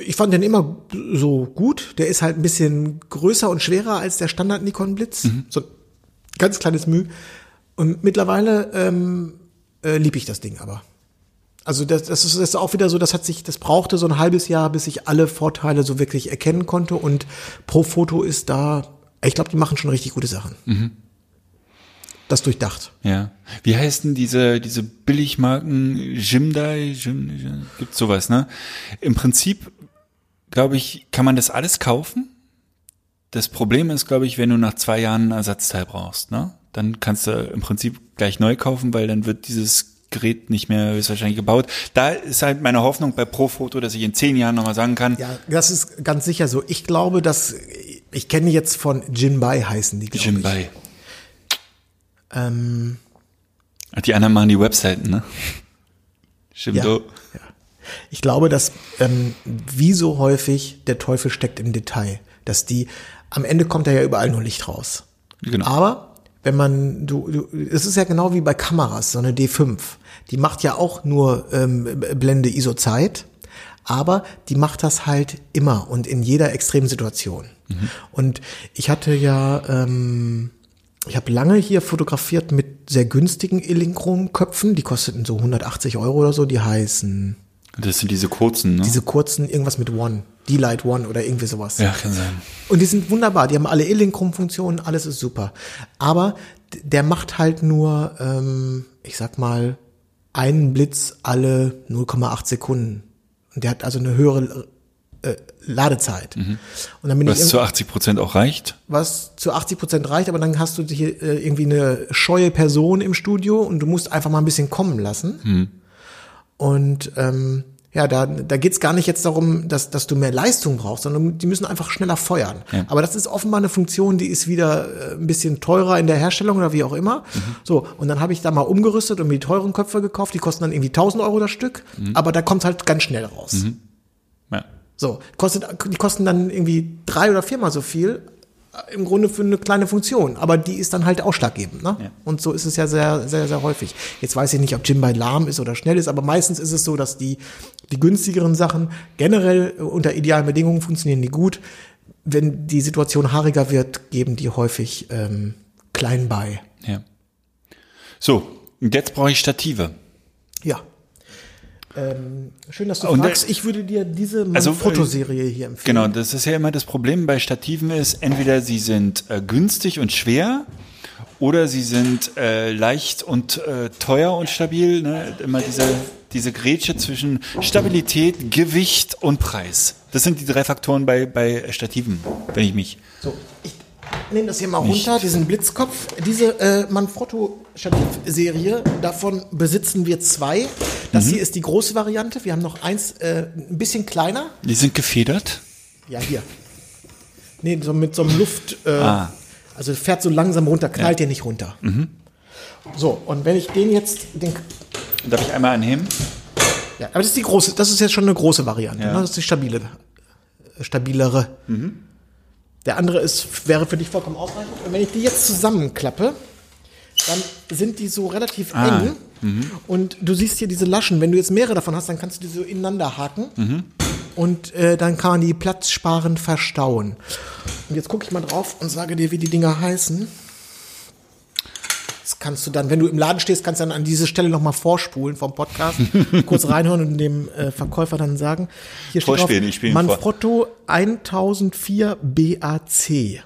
Ich fand den immer so gut. Der ist halt ein bisschen größer und schwerer als der Standard Nikon Blitz. So ein ganz kleines Mühe. Und mittlerweile ähm, äh, liebe ich das Ding aber. Also das, das, ist, das ist auch wieder so, das hat sich, das brauchte so ein halbes Jahr, bis ich alle Vorteile so wirklich erkennen konnte. Und Pro Foto ist da, ich glaube, die machen schon richtig gute Sachen. Das durchdacht. Ja. Wie heißen diese, diese Billigmarken? Jimdai? Jim, Jim, gibt sowas, ne? Im Prinzip, glaube ich, kann man das alles kaufen. Das Problem ist, glaube ich, wenn du nach zwei Jahren ein Ersatzteil brauchst, ne? Dann kannst du im Prinzip gleich neu kaufen, weil dann wird dieses Gerät nicht mehr höchstwahrscheinlich gebaut. Da ist halt meine Hoffnung bei Profoto, dass ich in zehn Jahren nochmal sagen kann, Ja, das ist ganz sicher so. Ich glaube, dass, ich kenne jetzt von Jinbei heißen die, glaube ich. Ähm, Die anderen machen die Webseiten, ne? (laughs) Jimdo. Ich glaube, dass ähm, wie so häufig der Teufel steckt im Detail. Dass die, am Ende kommt da ja überall nur Licht raus. Genau. Aber wenn man, du, du, es ist ja genau wie bei Kameras, so eine D5. Die macht ja auch nur ähm, Blende ISO-Zeit, aber die macht das halt immer und in jeder extremen Situation. Und ich hatte ja, ähm, ich habe lange hier fotografiert mit sehr günstigen Illinkron-Köpfen, die kosteten so 180 Euro oder so, die heißen Das sind diese kurzen, ne? diese kurzen, irgendwas mit One, D-Light One oder irgendwie sowas. ja, kann sein. Und die sind wunderbar, die haben alle Illinkrum-Funktionen, alles ist super. Aber der macht halt nur, ähm, ich sag mal, einen Blitz alle 0,8 Sekunden. Und der hat also eine höhere äh, Ladezeit. Und dann bin Was ich zu irgend- 80 Prozent auch reicht. was zu 80 Prozent reicht, aber dann hast du hier äh, irgendwie eine scheue Person im Studio und du musst einfach mal ein bisschen kommen lassen. Und ähm, ja, da, da geht's gar nicht jetzt darum, dass, dass du mehr Leistung brauchst, sondern die müssen einfach schneller feuern. Ja. Aber das ist offenbar eine Funktion, die ist wieder äh, ein bisschen teurer in der Herstellung oder wie auch immer. So, und dann habe ich da mal umgerüstet und mir die teuren Köpfe gekauft, die kosten dann irgendwie 1000 Euro das Stück, aber da kommt halt ganz schnell raus. Ja. So, kostet, die kosten dann irgendwie drei oder viermal so viel, äh, im Grunde für eine kleine Funktion, aber die ist dann halt ausschlaggebend. Ne? Ja. Und so ist es ja sehr, sehr, sehr häufig. Jetzt weiß ich nicht, ob Jimbei lahm ist oder schnell ist, aber meistens ist es so, dass die, die günstigeren Sachen generell äh, unter idealen Bedingungen funktionieren die gut. Wenn die Situation haariger wird, geben die häufig ähm, klein bei. ja. So, und jetzt brauche ich Stative. Ja. Ähm, schön, dass du Und, äh, fragst. Ich würde dir diese also, also, Fotoserie hier empfehlen. Genau, das ist ja immer das Problem bei Stativen ist, entweder sie sind äh, günstig und schwer oder sie sind äh, leicht und äh, teuer und stabil. Ne? Immer diese, diese Grätsche zwischen Stabilität, Gewicht und Preis. Das sind die drei Faktoren bei, bei Stativen, wenn ich mich. So, ich nehme das hier mal runter, diesen Blitzkopf. Diese äh, Manfrotto-Stativ-Serie, davon besitzen wir zwei. Das hier ist die große Variante. Wir haben noch eins, äh, ein bisschen kleiner. Die sind gefedert. Ja, hier. Nee, so mit so einem Luft. Äh, Ah. Also fährt so langsam runter, knallt der nicht runter. So, und wenn ich den jetzt. Den, Darf ich einmal anheben? ja, aber das ist die große, das ist jetzt schon eine große Variante. Ja. Ne? Das ist die stabile, äh, stabilere. Der andere ist, wäre für dich vollkommen ausreichend. Und wenn ich die jetzt zusammenklappe, dann sind die so relativ Ah, eng. Und du siehst hier diese Laschen. Wenn du jetzt mehrere davon hast, dann kannst du die so ineinander haken. Und äh, dann kann man die platzsparend verstauen. Und jetzt gucke ich mal drauf und sage dir, wie die Dinger heißen. kannst du dann, wenn du im Laden stehst, kannst du dann an diese Stelle nochmal vorspulen vom Podcast, (laughs) kurz reinhören und dem äh, Verkäufer dann sagen, hier steht Vorspielen, drauf, ich. Manfrotto 1004 BAC.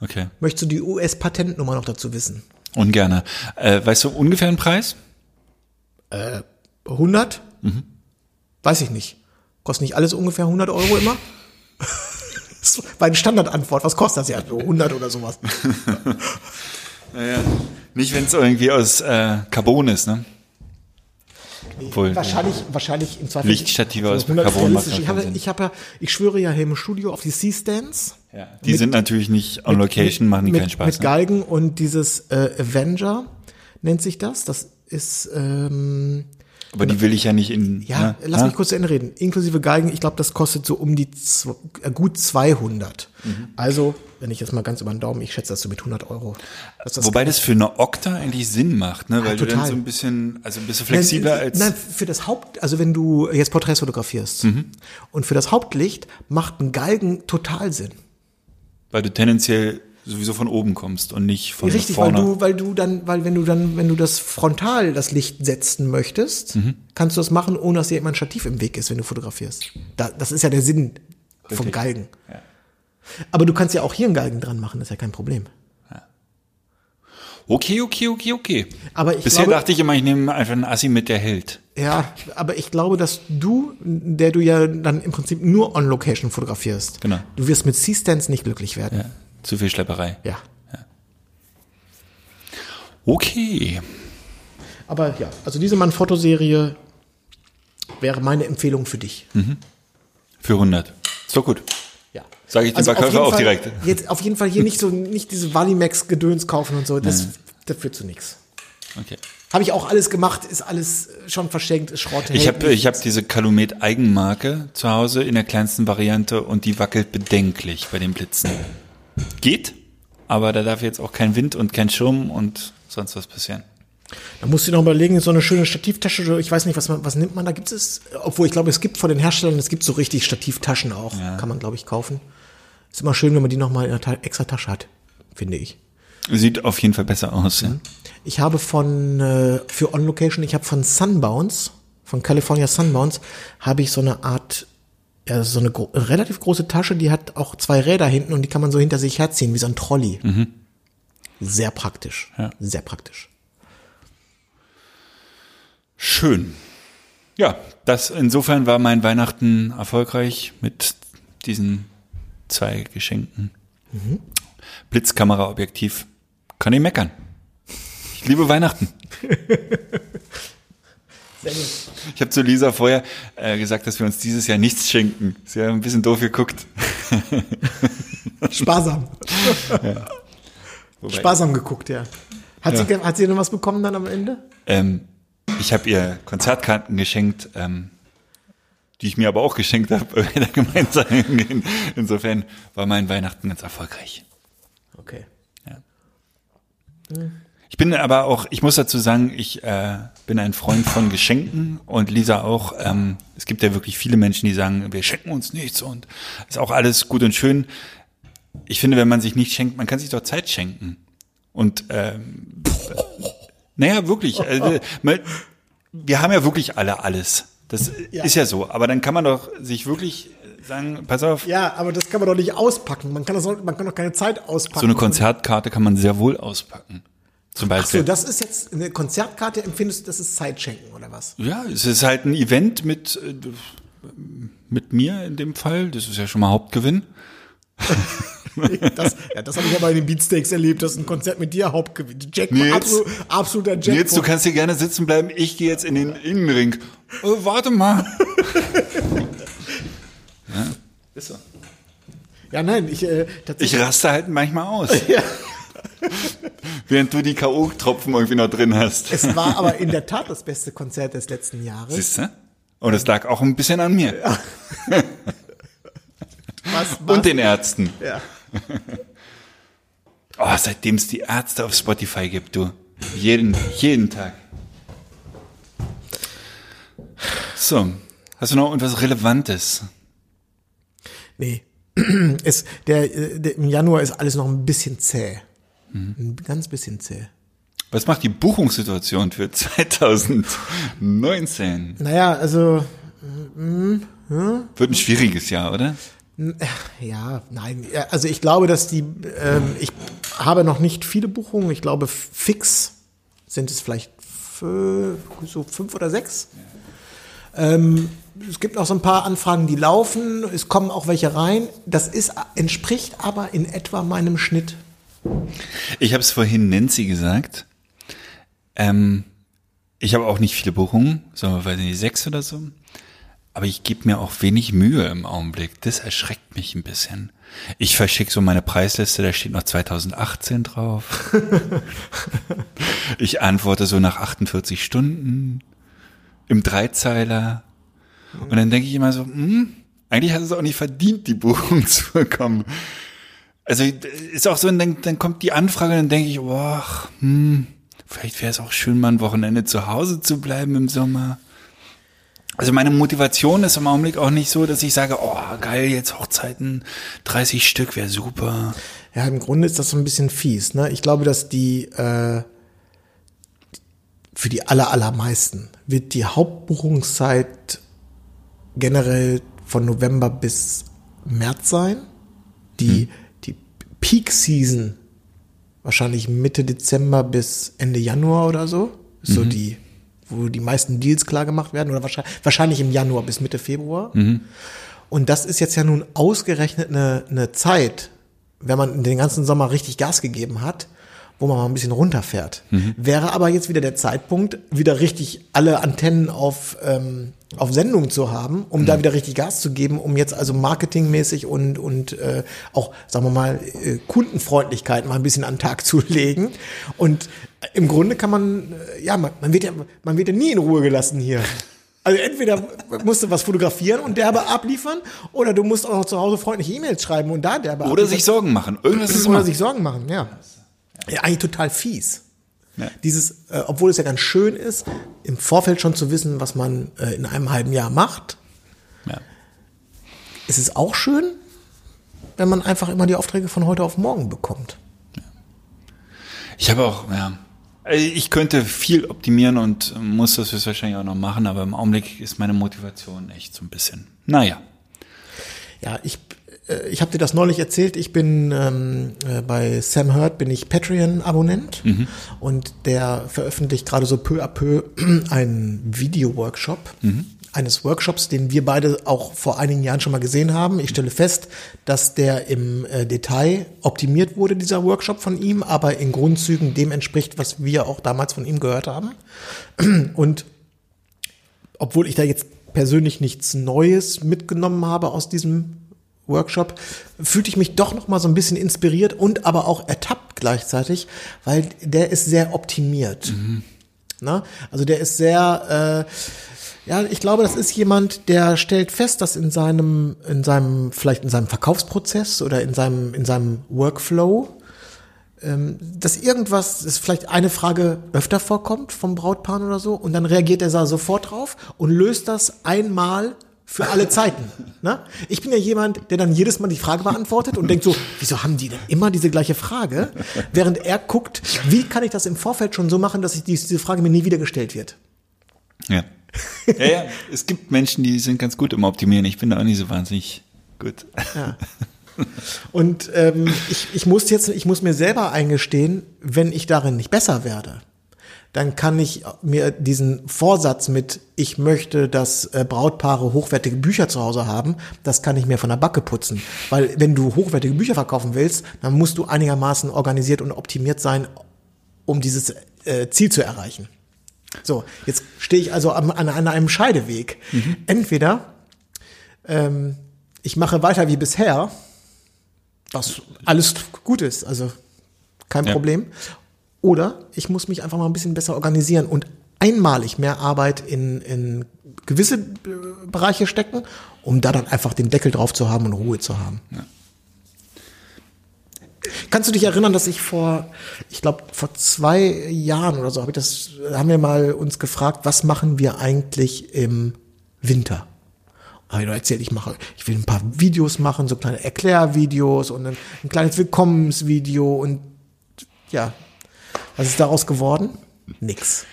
Okay. Möchtest du die US-Patentnummer noch dazu wissen? Ungerne. Äh, weißt du ungefähr einen Preis? 100? Mhm. Weiß ich nicht. Kostet nicht alles ungefähr 100 Euro immer? (laughs) Das war Meine Standardantwort, was kostet das ja? So 100 oder sowas. (laughs) Nicht, wenn es irgendwie aus äh, Carbon ist, ne? Obwohl, Wahrscheinlich, wahrscheinlich im Zweifel. Lichtstative aus 100 ist Carbon. Ich keinen habe, ich habe ja, ich schwöre ja hier im Studio auf die C-Stands. Ja. Die sind natürlich nicht on location, machen die mit, keinen Spaß. Mit ne? Galgen und dieses äh, Avenger nennt sich das. Das ist, ähm, Aber die will ich ja nicht in. ja, ne? lass mich kurz zu Ende reden. Inklusive Galgen, ich glaube, das kostet so um die zw- äh, gut 200. Mhm. Also, wenn ich jetzt mal ganz über den Daumen, ich schätze das so mit 100 Euro. Das Wobei das für eine Okta eigentlich Sinn macht, ne? Weil du dann so ein bisschen, also bist du flexibler nein, als. Nein, für das Haupt, also wenn du jetzt Porträts fotografierst Mhm. und für das Hauptlicht macht ein Galgen total Sinn. Weil du tendenziell sowieso von oben kommst und nicht von Richtig, weil vorne. du, weil du dann, weil wenn du dann, wenn du das frontal das Licht setzen möchtest, Mhm. kannst du das machen, ohne dass dir ein Stativ im Weg ist, wenn du fotografierst. Da, das ist ja der Sinn vom Richtig. Galgen. Ja. Aber du kannst ja auch hier einen Galgen dran machen, das ist ja kein Problem. Okay, okay, okay, okay. Aber ich Bisher glaube- dachte ich immer, ich nehme einfach einen Assi mit, der hält. Ja, aber ich glaube, dass du, der du ja dann im Prinzip nur on Location fotografierst, Genau. du wirst mit C-Stands nicht glücklich werden. Ja. Zu viel Schlepperei. Ja. Okay. Aber ja, also diese Mann-Fotoserie wäre meine Empfehlung für dich. Für 100. Ist doch gut. Ja. Sage ich dem Also Verkäufer auch Fall, direkt. Jetzt auf jeden Fall hier nicht so, nicht diese Valimax-Gedöns kaufen und so. Das, das führt zu nichts. Okay. Habe ich auch alles gemacht, ist alles schon verschenkt, ist Schrott. Ich habe ich hab diese Calumet Eigenmarke zu Hause in der kleinsten Variante und die wackelt bedenklich bei den Blitzen. Geht, aber da darf jetzt auch kein Wind und kein Schirm und sonst was passieren. Da musst du dir noch überlegen, so eine schöne Stativtasche, oder ich weiß nicht, was man, was nimmt man da? Gibt es, obwohl ich glaube, es gibt von den Herstellern, es gibt so richtig Stativtaschen auch, kann man glaube ich kaufen. Ist immer schön, wenn man die nochmal in einer extra Tasche hat, finde ich. Sieht auf jeden Fall besser aus. Ja. Ich habe von, äh, für On Location, ich habe von Sunbounce, von California Sunbounce, habe ich so eine Art, ja, so eine gro relativ große Tasche, die hat auch zwei Räder hinten und die kann man so hinter sich herziehen, wie so ein Trolley. Sehr praktisch. Ja. Sehr praktisch. Schön. Ja, das insofern war mein Weihnachten erfolgreich mit diesen zwei Geschenken. Blitzkameraobjektiv. Kann ich meckern. Ich liebe Weihnachten. (laughs) Ich habe zu Lisa vorher äh, gesagt, dass wir uns dieses Jahr nichts schenken. Sie hat ein bisschen doof geguckt. Sparsam. (laughs) Wobei, Sparsam geguckt, ja. Hat, Ja. Sie, hat sie denn was bekommen dann am Ende? Ähm, ich habe ihr Konzertkarten geschenkt, ähm, die ich mir aber auch geschenkt habe, weil wir da (laughs) gemeinsam hingehen. Insofern war mein Weihnachten ganz erfolgreich. Okay. Ich bin aber auch, ich muss dazu sagen, ich äh, bin ein Freund von Geschenken und Lisa auch. Ähm, es gibt ja wirklich viele Menschen, die sagen, wir schenken uns nichts und ist auch alles gut und schön. Ich finde, wenn man sich nicht schenkt, man kann sich doch Zeit schenken. Und ähm, naja, wirklich. Also, wir haben ja wirklich alle alles. Das Ja. ist ja so. Aber dann kann man doch sich wirklich sagen, pass auf, Ja, aber das kann man doch nicht auspacken. Man kann, das, auch- man kann doch keine Zeit auspacken. so eine Konzertkarte kann man sehr wohl auspacken. Zum Ach Beispiel. so, das ist jetzt eine Konzertkarte, empfindest du, das ist Zeitschenken oder was? Ja, es ist halt ein Event mit, äh, mit mir in dem Fall. Das ist ja schon mal Hauptgewinn. (laughs) Das, ja, das habe ich ja bei den Beatsteaks erlebt, das ist ein Konzert mit dir Hauptgewinn. Jackpot, Nils? absolut, absoluter Jackpot. Jetzt, du kannst hier gerne sitzen bleiben. Ich gehe jetzt in den Innenring. Oh, warte mal. (laughs) ja, ist so. ja, nein, ich, äh, Ich raste halt manchmal aus. (laughs) Während du die K.O.-Tropfen irgendwie noch drin hast. es war (laughs) aber in der Tat das beste Konzert des letzten Jahres. Siehst du? Und es lag auch ein bisschen an mir. (laughs) Was, was? Und den Ärzten. ja. Oh, seitdem es die Ärzte auf Spotify gibt, du. Jeden, jeden Tag. So. Hast du noch irgendwas Relevantes? Nee. (clears throat) Es, der, äh, der, Im Januar ist alles noch ein bisschen zäh. Mhm. Ein ganz bisschen zäh. Was macht die Buchungssituation für 2019? Naja, also Wird ein schwieriges Jahr, oder? Ja, nein. ja, Also ich glaube, dass die, ähm, ich habe noch nicht viele Buchungen. Ich glaube, fix sind es vielleicht so fünf oder sechs. Ähm, es gibt noch so ein paar Anfragen, die laufen. Es kommen auch welche rein. Das ist, entspricht aber in etwa meinem Schnitt. Ich habe es vorhin Nancy gesagt. Ähm, ich habe auch nicht viele Buchungen, so weiß ich nicht, sechs oder so. Aber ich gebe mir auch wenig Mühe im Augenblick. Das erschreckt mich ein bisschen. Ich verschicke so meine Preisliste, da steht noch 2018 drauf. (laughs) ich antworte so nach 48 Stunden im Dreizeiler. Und dann denke ich immer so, hm, eigentlich hat es auch nicht verdient, die Buchung (laughs) zu bekommen. Also ist auch so, dann, dann kommt die Anfrage, dann denke ich, boah, hm, vielleicht wäre es auch schön, mal ein Wochenende zu Hause zu bleiben im Sommer. Also meine Motivation ist im Augenblick auch nicht so, dass ich sage, oh geil, jetzt Hochzeiten, 30 Stück wäre super. Ja, im Grunde ist das so ein bisschen fies. Ne? Ich glaube, dass die äh, für die aller, allermeisten wird die Hauptbuchungszeit generell von November bis März sein. Die, die Peak Season wahrscheinlich Mitte Dezember bis Ende Januar oder so. Ist so die, wo die meisten Deals klar gemacht werden. Oder wahrscheinlich, wahrscheinlich im Januar bis Mitte Februar. Und das ist jetzt ja nun ausgerechnet eine, eine Zeit, wenn man den ganzen Sommer richtig Gas gegeben hat, wo man mal ein bisschen runterfährt. Wäre aber jetzt wieder der Zeitpunkt, wieder richtig alle Antennen auf, ähm, auf Sendung zu haben, um da wieder richtig Gas zu geben, um jetzt also marketingmäßig und, und äh, auch, sagen wir mal, äh, Kundenfreundlichkeit mal ein bisschen an den Tag zu legen. Und im Grunde kann man, äh, ja, man, man, wird ja, man wird ja nie in Ruhe gelassen hier. Also entweder musst du was fotografieren und derbe abliefern, oder du musst auch noch zu Hause freundliche E-Mails schreiben und da derbe Oder abliefern. sich Sorgen machen. Irgendwas ist Oder immer. sich Sorgen machen, ja. Ja, eigentlich total fies. Ja. Dieses, äh, obwohl es ja ganz schön ist, im Vorfeld schon zu wissen, was man äh, in einem halben Jahr macht, Ja. ist es auch schön, wenn man einfach immer die Aufträge von heute auf morgen bekommt. Ich habe auch, ja. Also Ich könnte viel optimieren und muss das höchstwahrscheinlich auch noch machen, aber im Augenblick ist meine Motivation echt so ein bisschen. Naja. Ja, ich, äh, ich habe dir das neulich erzählt. Ich bin ähm, äh, bei Sam Hurt bin ich Patreon-Abonnent und der veröffentlicht gerade so peu à peu (clears throat) einen Video-Workshop. Eines Workshops, den wir beide auch vor einigen Jahren schon mal gesehen haben. Ich stelle fest, dass der im äh, Detail optimiert wurde, dieser Workshop von ihm, aber in Grundzügen dem entspricht, was wir auch damals von ihm gehört haben. (clears throat) Und obwohl ich da jetzt persönlich nichts Neues mitgenommen habe aus diesem Workshop, fühlte ich mich doch noch mal so ein bisschen inspiriert und aber auch ertappt gleichzeitig, weil der ist sehr optimiert. Na? Also der ist sehr, äh, ja, ich glaube, das ist jemand, der stellt fest, dass in seinem, in seinem, vielleicht in seinem Verkaufsprozess oder in seinem, in seinem Workflow, ähm, dass irgendwas, dass vielleicht eine Frage öfter vorkommt vom Brautpaar oder so und dann reagiert er da sofort drauf und löst das einmal für alle Zeiten. Ne? Ich bin ja jemand, der dann jedes Mal die Frage beantwortet und denkt so, wieso haben die denn immer diese gleiche Frage? Während er guckt, wie kann ich das im Vorfeld schon so machen, dass ich diese Frage mir nie wieder gestellt wird. Ja. ja, ja. Es gibt Menschen, die sind ganz gut im Optimieren. Ich bin da auch nicht so wahnsinnig gut. Ja. Und ähm, ich, ich muss jetzt, ich muss mir selber eingestehen, wenn ich darin nicht besser werde, dann kann ich mir diesen Vorsatz mit, ich möchte, dass äh, Brautpaare hochwertige Bücher zu Hause haben, das kann ich mir von der Backe putzen. Weil wenn du hochwertige Bücher verkaufen willst, dann musst du einigermaßen organisiert und optimiert sein, um dieses äh, Ziel zu erreichen. So, jetzt stehe ich also an, an, an einem Scheideweg. Entweder ähm, ich mache weiter wie bisher, was alles gut ist, also kein Ja. Problem. Oder ich muss mich einfach mal ein bisschen besser organisieren und einmalig mehr Arbeit in, in gewisse äh, Bereiche stecken, um da dann einfach den Deckel drauf zu haben und Ruhe zu haben. Kannst du dich erinnern, dass ich vor, ich glaube, vor zwei Jahren oder so, habe ich das, haben wir mal uns gefragt, was machen wir eigentlich im Winter? Habe ich doch erzählt, ich mache, ich will ein paar Videos machen, so kleine Erklärvideos und ein, ein kleines Willkommensvideo und ja, Was ist daraus geworden? Nix.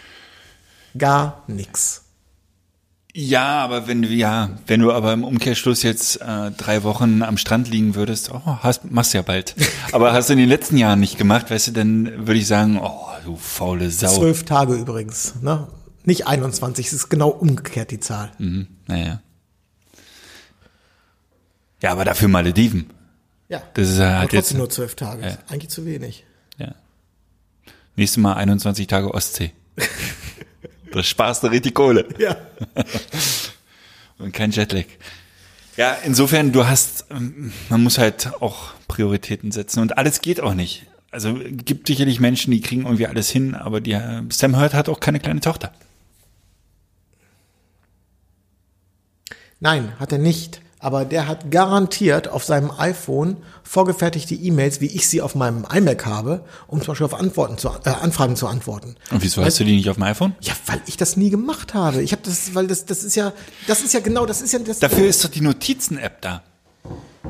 Gar nix. Ja, aber wenn du, ja, wenn du aber im Umkehrschluss jetzt äh, drei Wochen am Strand liegen würdest, oh, hast, machst du ja bald. (laughs) Aber hast du in den letzten Jahren nicht gemacht, weißt du, dann würde ich sagen, oh, du faule Sau. Zwölf Tage übrigens. Ne? Nicht 21, es ist genau umgekehrt die Zahl. Mhm, naja. Ja, aber dafür Malediven. Ja. Das ist ja Aber halt jetzt. trotzdem nur zwölf Tage. Ja. Eigentlich zu wenig. Nächstes Mal 21 Tage Ostsee. da sparst du richtig Kohle. Ja. (laughs) Und kein Jetlag. Ja, insofern, du hast, ähm, man muss halt auch Prioritäten setzen und alles geht auch nicht. Also gibt sicherlich Menschen, die kriegen irgendwie alles hin, aber die, äh, Sam Hurt hat auch keine kleine Tochter. Nein, hat er nicht. Aber der hat garantiert auf seinem iPhone vorgefertigte E-Mails, wie ich sie auf meinem iMac habe, um zum Beispiel auf Antworten zu, äh, Anfragen zu antworten. Und wieso hast du die nicht auf dem iPhone? Ja, weil ich das nie gemacht habe. Ich habe das, weil das, das ist ja, das ist ja genau, das ist ja das. Dafür ist doch die Notizen-App da.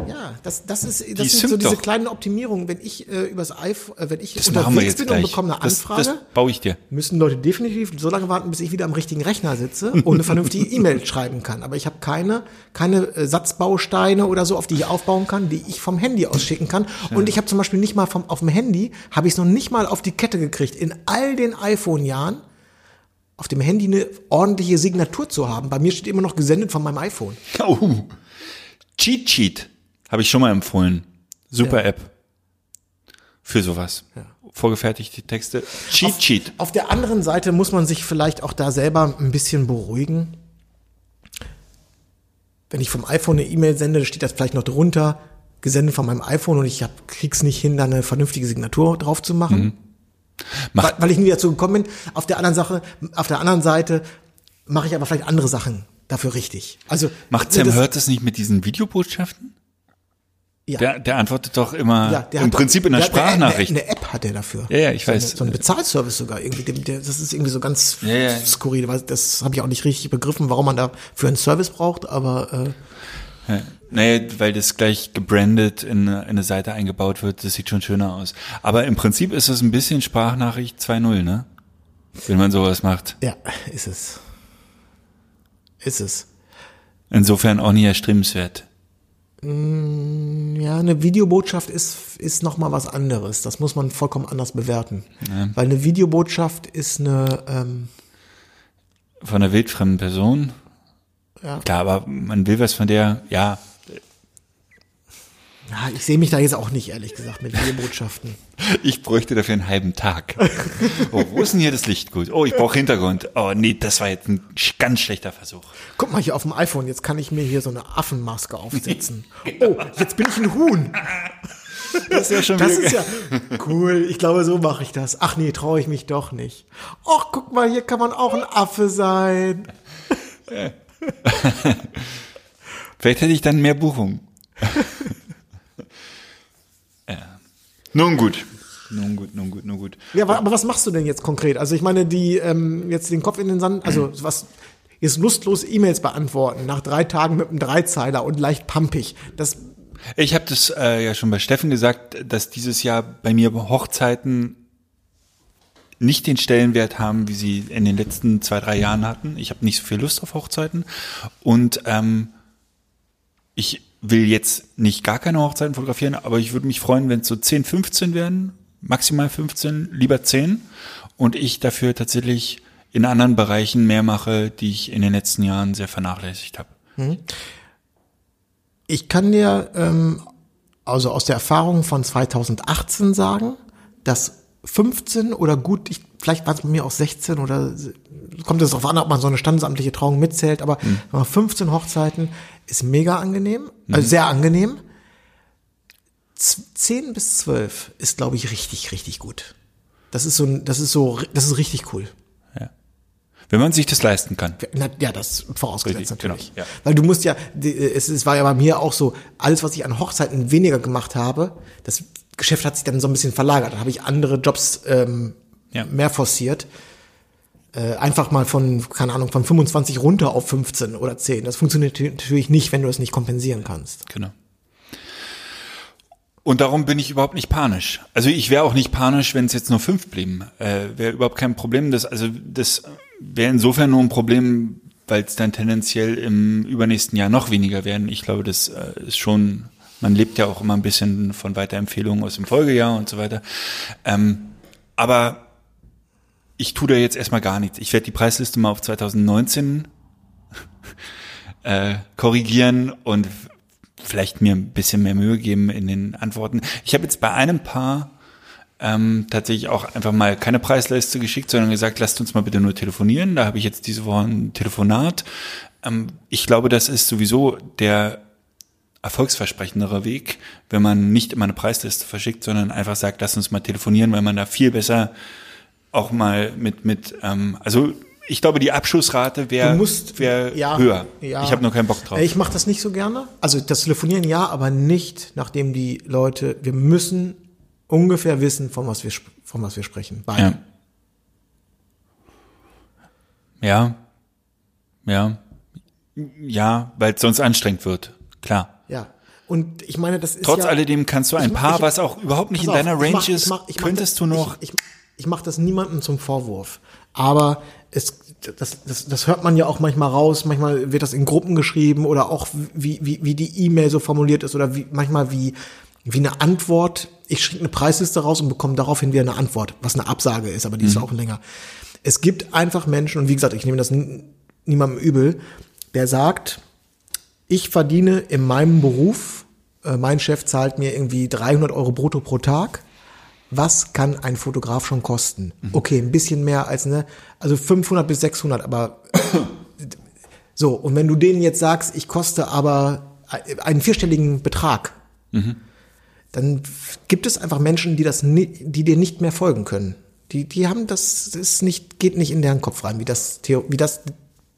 Ja, das, das ist, das sind so diese doch. kleinen Optimierungen. Wenn ich äh, übers iPhone, äh, wenn ich Das jetzt bin gleich. und bekomme eine das, Anfrage, das baue ich dir. müssen Leute definitiv so lange warten, bis ich wieder am richtigen Rechner sitze und eine vernünftige (laughs) E-Mail schreiben kann. Aber ich habe keine, keine äh, Satzbausteine oder so, auf die ich aufbauen kann, die ich vom Handy aus schicken kann. Und ich habe zum Beispiel nicht mal vom, auf dem Handy, habe ich es noch nicht mal auf die Kette gekriegt, in all den iPhone-Jahren auf dem Handy eine ordentliche Signatur zu haben. Bei mir steht immer noch gesendet von meinem iPhone. Oh. Cheat Cheat habe ich schon mal empfohlen. Super Ja. App. Für sowas. Vorgefertigte Texte. Cheat Cheat. Auf der anderen Seite muss man sich vielleicht auch da selber ein bisschen beruhigen. Wenn ich vom iPhone eine E-Mail sende, steht das vielleicht noch drunter, gesendet von meinem iPhone und ich hab, krieg's nicht hin, da eine vernünftige Signatur drauf zu machen. Mhm. Weil, weil ich nie dazu gekommen bin. Auf der anderen Sache, auf der anderen Seite mache ich aber vielleicht andere Sachen dafür richtig. Also Macht ne, Sam das- Hurt das nicht mit diesen Videobotschaften? Ja. Der, der antwortet doch immer Ja, im hat- Prinzip in der der Sprachnachricht. Eine, eine App hat er dafür. Ja, ja, ich so weiß. Eine, so ein Bezahlservice sogar irgendwie. Dem- Der, das ist irgendwie so ganz Ja, ja. skurril. weil Das habe ich auch nicht richtig begriffen, warum man da für einen Service braucht. Aber äh, Ja. Nee, weil das gleich gebrandet in eine, in eine Seite eingebaut wird, das sieht schon schöner aus. Aber im Prinzip ist es ein bisschen Sprachnachricht 2.0, ne? Wenn man sowas macht. ja, ist es. Ist es. Insofern auch nie erstrebenswert. Ja, eine Videobotschaft ist, ist nochmal was anderes. Das muss man vollkommen anders bewerten. Weil eine Videobotschaft ist eine, ähm, Von einer wildfremden Person. Ja. Klar, aber man will was von der, ja, ja, ich sehe mich da jetzt auch nicht, ehrlich gesagt, mit Videobotschaften. (laughs) ich bräuchte dafür einen halben Tag. Oh, wo ist denn hier das Licht gut? Oh, ich brauche Hintergrund. Oh, nee, das war jetzt ein ganz schlechter Versuch. Guck mal hier auf dem iPhone, jetzt kann ich mir hier so eine Affenmaske aufsetzen. (laughs) Oh, jetzt bin ich ein Huhn. Das ist ja schon Das ist ja cool. Ich glaube, so mache ich das. Ach nee, traue ich mich doch nicht. Och, guck mal, hier kann man auch ein Affe sein. (laughs) Vielleicht hätte ich dann mehr Buchungen. Nun gut. Nun gut, nun gut, nun gut. Ja, aber, aber was machst du denn jetzt konkret? Also ich meine, die ähm, jetzt den Kopf in den Sand, also was jetzt lustlos E-Mails beantworten nach drei Tagen mit einem Dreizeiler und leicht pumpig. Das Ich habe das äh, ja schon bei Steffen gesagt, dass dieses Jahr bei mir Hochzeiten nicht den Stellenwert haben, wie sie in den letzten zwei, drei Jahren hatten. Ich habe nicht so viel Lust auf Hochzeiten und ähm, ich will jetzt nicht gar keine Hochzeiten fotografieren, aber ich würde mich freuen, wenn es so 10, 15 werden, maximal 15, lieber 10 und ich dafür tatsächlich in anderen Bereichen mehr mache, die ich in den letzten Jahren sehr vernachlässigt habe. Ich kann dir ähm, also aus der Erfahrung von 2018 sagen, dass 15 oder gut, ich, vielleicht waren es bei mir auch 16 oder kommt es darauf an, ob man so eine standesamtliche Trauung mitzählt, aber mal, 15 Hochzeiten ist mega angenehm, also sehr angenehm. Z 10 bis 12 ist, glaube ich, richtig, richtig gut. Das ist so, das ist so, das ist richtig cool. Wenn man sich das leisten kann. Na, ja, das vorausgesetzt Richtig, natürlich. genau, ja. Weil du musst ja, es, es war ja bei mir auch so, alles, was ich an Hochzeiten weniger gemacht habe, das Geschäft hat sich dann so ein bisschen verlagert. Da habe ich andere Jobs ähm, Ja. mehr forciert. Äh, einfach mal von, keine Ahnung, von 25 runter auf 15 oder 10. Das funktioniert natürlich nicht, wenn du es nicht kompensieren kannst. Genau. Und darum bin ich überhaupt nicht panisch. Also ich wäre auch nicht panisch, wenn es jetzt nur fünf blieben. Äh, wäre überhaupt kein Problem. Das, also das wäre insofern nur ein Problem, weil es dann tendenziell im übernächsten Jahr noch weniger werden. Ich glaube, das äh, ist schon, man lebt ja auch immer ein bisschen von Weiterempfehlungen aus dem Folgejahr und so weiter. Ähm, aber ich tue da jetzt erstmal gar nichts. Ich werde die Preisliste mal auf 2019 äh, korrigieren und vielleicht mir ein bisschen mehr Mühe geben in den Antworten. Ich habe jetzt bei einem Paar ähm, tatsächlich auch einfach mal keine Preisliste geschickt, sondern gesagt, lasst uns mal bitte nur telefonieren. Da habe ich jetzt diese Woche ein Telefonat. Ähm, ich glaube, das ist sowieso der erfolgsversprechendere Weg, wenn man nicht immer eine Preisliste verschickt, sondern einfach sagt, lass uns mal telefonieren, weil man da viel besser auch mal mit, mit ähm, also ich glaube, die Abschussrate wäre wär ja, höher. ja. Ich habe nur keinen Bock drauf. Ich mache das nicht so gerne. Also das Telefonieren ja, aber nicht, nachdem die Leute, wir müssen ungefähr wissen, von was wir, von was wir sprechen. Beide. Ja. Ja. Ja. Ja, weil es sonst anstrengend wird. Klar. Und ich meine, das ist Trotz ja, alledem kannst du ein Ich mach- Paar, ich- was auch überhaupt nicht in auf, deiner ich Range mach- ist, mach- ich mach könntest das, du noch. Ich, ich, mache das niemandem zum Vorwurf. Aber es, das, das, das hört man ja auch manchmal raus. Manchmal wird das in Gruppen geschrieben oder auch wie, wie, wie die E-Mail so formuliert ist oder wie, manchmal wie, wie eine Antwort. Ich schicke eine Preisliste raus und bekomme daraufhin wieder eine Antwort, was eine Absage ist, aber die ist Mhm. auch länger. Es gibt einfach Menschen, und wie gesagt, ich nehme das niemandem übel, der sagt, ich verdiene in meinem Beruf, äh, mein Chef zahlt mir irgendwie 300 Euro brutto pro Tag. Was kann ein Fotograf schon kosten? Okay, ein bisschen mehr als, ne, also 500 bis 600, aber so, und wenn du denen jetzt sagst, ich koste aber einen vierstelligen Betrag, dann gibt es einfach Menschen, die das, die dir nicht mehr folgen können. Die, die haben das, das ist nicht, geht nicht in deren Kopf rein, wie das, wie das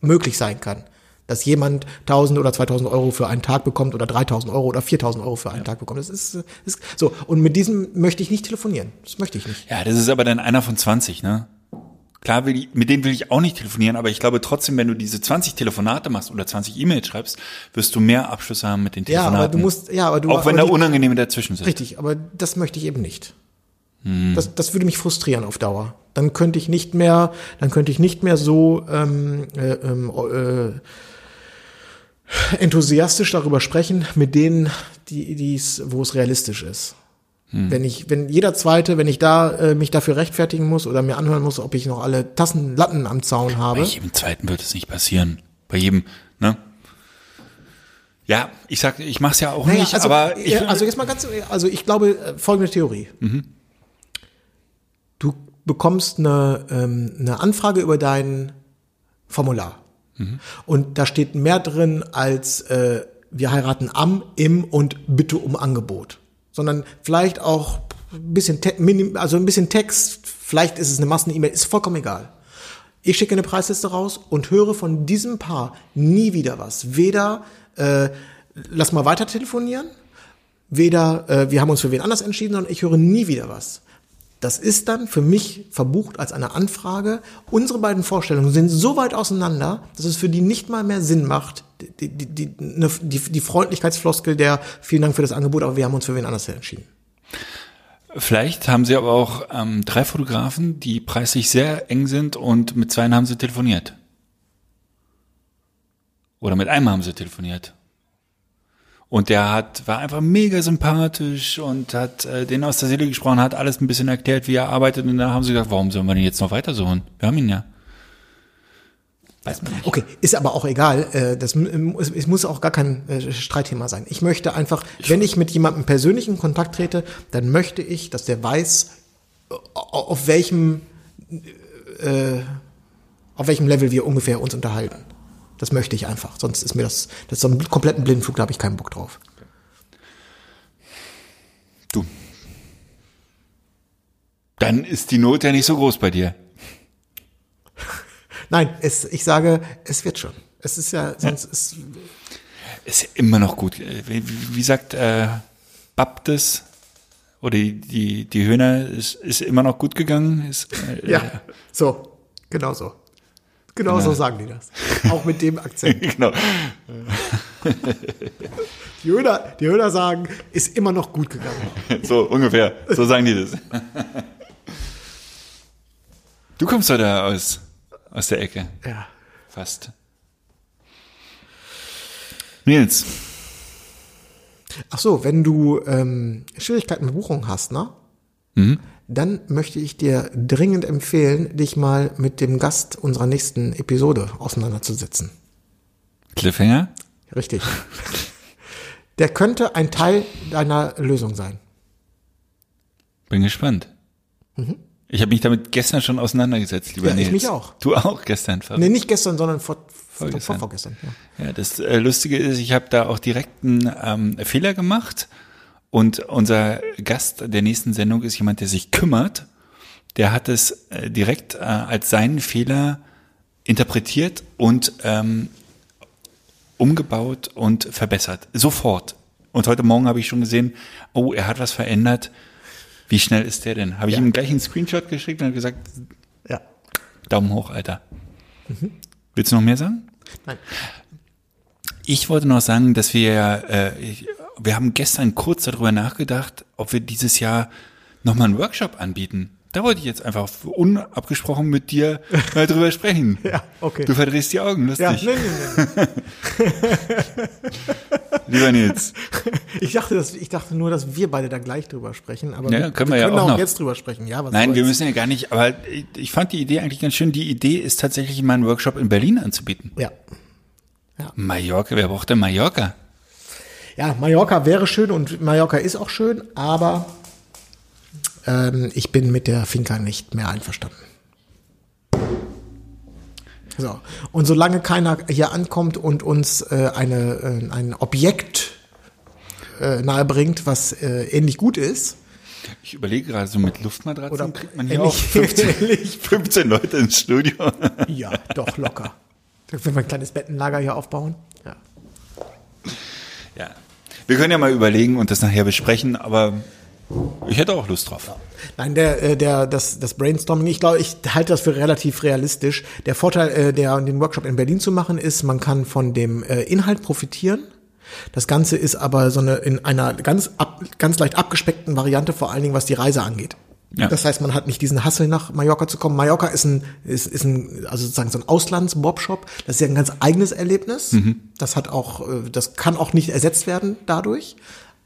möglich sein kann. Dass jemand 1000 oder 2000 Euro für einen Tag bekommt oder 3000 Euro oder 4000 Euro für einen Tag bekommt. Das ist, ist so. Und mit diesem möchte ich nicht telefonieren. Das möchte ich nicht. Ja, das ist aber dann einer von 20, ne? Klar, will ich, mit denen will ich auch nicht telefonieren, aber ich glaube trotzdem, wenn du diese 20 Telefonate machst oder 20 E-Mails schreibst, wirst du mehr Abschluss haben mit den Ja, Telefonaten. aber du musst, ja, aber du, auch wenn da unangenehme dazwischen sind. Richtig, aber das möchte ich eben nicht. Das, das würde mich frustrieren auf Dauer. Dann könnte ich nicht mehr, dann könnte ich nicht mehr so ähm, äh, ähm, äh, enthusiastisch darüber sprechen mit denen, die die's, wo es realistisch ist. Wenn ich, wenn jeder zweite, wenn ich da äh, mich dafür rechtfertigen muss oder mir anhören muss, ob ich noch alle Tassen Latten am Zaun habe. Bei jedem zweiten wird es nicht passieren. Bei jedem, ne? Ja, ich sag, ich mach's ja auch Naja, nicht, also, aber ich, ja, also jetzt mal ganz, also ich glaube, äh, folgende Theorie. Du bekommst eine, ähm, eine Anfrage über dein Formular. Und da steht mehr drin als äh, wir heiraten am, im und bitte um Angebot. Sondern vielleicht auch ein bisschen, also ein bisschen Text, vielleicht ist es eine Massen-E-Mail, ist vollkommen egal. Ich schicke eine Preisliste raus und höre von diesem Paar nie wieder was. Weder äh, lass mal weiter telefonieren, weder äh, wir haben uns für wen anders entschieden, sondern ich höre nie wieder was. Das ist dann für mich verbucht als eine Anfrage. Unsere beiden Vorstellungen sind so weit auseinander, dass es für die nicht mal mehr Sinn macht, die, die, die, die, die Freundlichkeitsfloskel der vielen Dank für das Angebot, aber wir haben uns für wen anders entschieden. vielleicht haben sie aber auch ähm, drei Fotografen, die preislich sehr eng sind und mit zwei haben sie telefoniert. Oder mit einem haben sie telefoniert. Und der hat, war einfach mega sympathisch und hat äh, den aus der Seele gesprochen, hat alles ein bisschen erklärt, wie er arbeitet. Und dann haben sie gesagt, warum sollen wir den jetzt noch weitersuchen? Wir haben ihn ja. Weiß man nicht. Okay, ist aber auch egal. Äh, das m- es, muss auch gar kein äh, Streitthema sein. Ich möchte einfach, wenn ich mit jemandem persönlich in Kontakt trete, dann möchte ich, dass der weiß, auf welchem äh, auf welchem Level wir ungefähr uns unterhalten. Das möchte ich einfach. Sonst ist mir das, das ist so ein kompletten Blindenflug, da habe ich keinen Bock drauf. Du. Dann ist die Not ja nicht so groß bei dir. (laughs) Nein, es, ich sage, es wird schon. Es ist ja, sonst ist, Ist ja immer noch gut. Äh, Wie, wie sagt äh, Baptis oder die, die, die Höhner, ist, ist immer noch gut gegangen? Ist, äh, ja, so, genau so. Genau so sagen die das. Auch mit dem Akzent. (laughs) genau. (laughs) Die Höhner, die Höhner sagen, ist immer noch gut gegangen. (laughs) So ungefähr. So sagen die das. Du kommst doch da aus, aus der Ecke. Ja. Fast. Nils, Ach so, wenn du ähm, Schwierigkeiten mit Buchung hast, ne? Mhm. Dann möchte ich dir dringend empfehlen, dich mal mit dem Gast unserer nächsten Episode auseinanderzusetzen. Cliffhanger? Richtig. Der könnte ein Teil deiner Lösung sein. Bin gespannt. Ich habe mich damit gestern schon auseinandergesetzt, lieber Ja, ich Nils. mich auch. Du auch gestern. verrückt. Nee, nicht gestern, sondern vor, vor, Vorgestern. vor, vorgestern. Ja. Ja, das äh, Lustige ist, ich habe da auch direkt einen ähm, Fehler gemacht und unser Gast der nächsten Sendung ist jemand, der sich kümmert. Der hat es äh, direkt äh, als seinen Fehler interpretiert und ähm, umgebaut und verbessert. Sofort. Und heute Morgen habe ich schon gesehen, oh, er hat was verändert. Wie schnell ist der denn? Habe ich Ja. ihm gleich einen Screenshot geschickt und habe gesagt, ja. Daumen hoch, Alter. Willst du noch mehr sagen? Nein. Ich wollte noch sagen, dass wir ja, äh, wir haben gestern kurz darüber nachgedacht, ob wir dieses Jahr nochmal einen Workshop anbieten. Da wollte ich jetzt einfach unabgesprochen mit dir (laughs) mal drüber sprechen. Ja, okay. Du verdrehst die Augen, Ja, lustig. nee, nee, nee. (laughs) Lieber Nils. (laughs) Ich dachte, dass, ich dachte nur, dass wir beide da gleich drüber sprechen, aber Ja, wir, können wir wir ja können auch auch noch. jetzt drüber sprechen. Ja, was Nein, wir soll's. müssen ja gar nicht, aber ich- ich fand die Idee eigentlich ganz schön. Die Idee ist tatsächlich mal einen Workshop in Berlin anzubieten. Ja. Mallorca, wer braucht denn Mallorca? Ja, Mallorca wäre schön und Mallorca ist auch schön, aber ähm, ich bin mit der Finca nicht mehr einverstanden. So. Und solange keiner hier ankommt und uns äh, eine, äh, ein Objekt äh, nahebringt, was äh, ähnlich gut ist, Ich überlege gerade, so mit Luftmatratzen Oder kriegt man hier auch ähnlich- 15, ähnlich. 15 Leute ins Studio. ja, doch locker. Wenn wir ein kleines Bettenlager hier aufbauen. Ja. Ja. Wir können ja mal überlegen und das nachher besprechen, aber ich hätte auch Lust drauf. Nein, der, äh, der, das, das Brainstorming, ich glaube, ich halte das für relativ realistisch. Der Vorteil, äh, der, den Workshop in Berlin zu machen, ist, man kann von dem äh, Inhalt profitieren. Das Ganze ist aber so eine, in einer ganz, ab, ganz leicht abgespeckten Variante, vor allen Dingen, was die Reise angeht. Ja. Das heißt, man hat nicht diesen Hassel nach Mallorca zu kommen. Mallorca ist ein, ist, ist ein, also sozusagen so ein Auslands-Bobshop. Das ist ja ein ganz eigenes Erlebnis. Das hat auch, äh, das kann auch nicht ersetzt werden dadurch.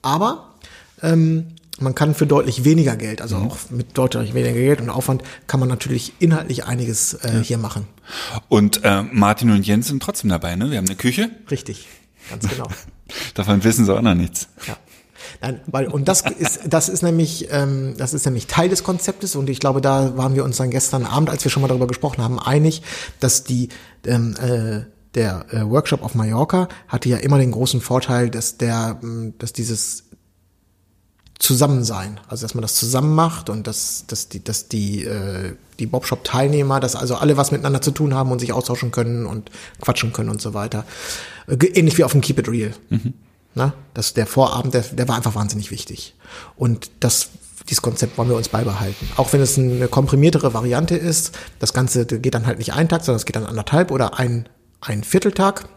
Aber ähm, man kann für deutlich weniger Geld, also auch mit deutlich weniger Geld und Aufwand, kann man natürlich inhaltlich einiges äh, hier machen. Und äh, Martin und Jens sind trotzdem dabei, ne? Wir haben eine Küche. Richtig, ganz genau. (laughs) Davon wissen sie auch noch nichts. Ja. Nein, weil, und das ist, das ist nämlich, ähm, das ist nämlich Teil des Konzeptes und ich glaube, da waren wir uns dann gestern Abend, als wir schon mal darüber gesprochen haben, einig, dass die, ähm, äh, der äh, Workshop auf Mallorca hatte ja immer den großen Vorteil, dass der, ähm, dass dieses Zusammensein, also dass man das zusammen macht und dass, dass die, dass die, äh, die Bobshop-Teilnehmer, dass also alle was miteinander zu tun haben und sich austauschen können und quatschen können und so weiter. Äh, ähnlich wie auf dem Keep It Real. Na, das, der Vorabend, der, der war einfach wahnsinnig wichtig. Und das, dieses Konzept wollen wir uns beibehalten. Auch wenn es eine komprimiertere Variante ist, das Ganze geht dann halt nicht einen Tag, sondern es geht dann anderthalb oder ein, ein Vierteltag.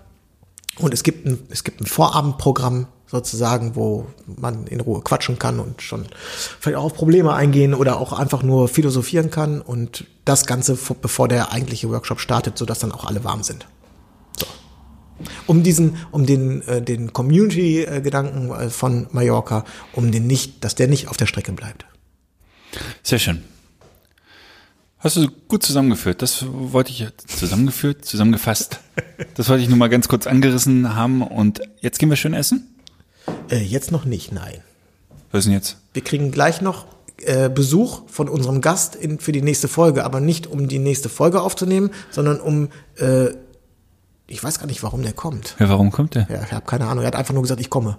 Und es gibt ein, es gibt ein Vorabendprogramm sozusagen, wo man in Ruhe quatschen kann und schon vielleicht auch auf Probleme eingehen oder auch einfach nur philosophieren kann und das Ganze vor- bevor der eigentliche Workshop startet, sodass dann auch alle warm sind. Um diesen, um den, äh, den Community-Gedanken äh, von Mallorca, um den nicht, dass der nicht auf der Strecke bleibt. Sehr schön. Hast du gut zusammengeführt. Das wollte ich zusammengeführt, zusammengefasst. Das wollte ich nur mal ganz kurz angerissen haben. Und jetzt gehen wir schön essen? Äh, jetzt noch nicht, nein. Was ist denn jetzt? Wir kriegen gleich noch äh, Besuch von unserem Gast in, für die nächste Folge, aber nicht um die nächste Folge aufzunehmen, sondern um, äh, ich weiß gar nicht, warum der kommt. Ja, warum kommt der? Ja, ich habe keine Ahnung. Er hat einfach nur gesagt, ich komme.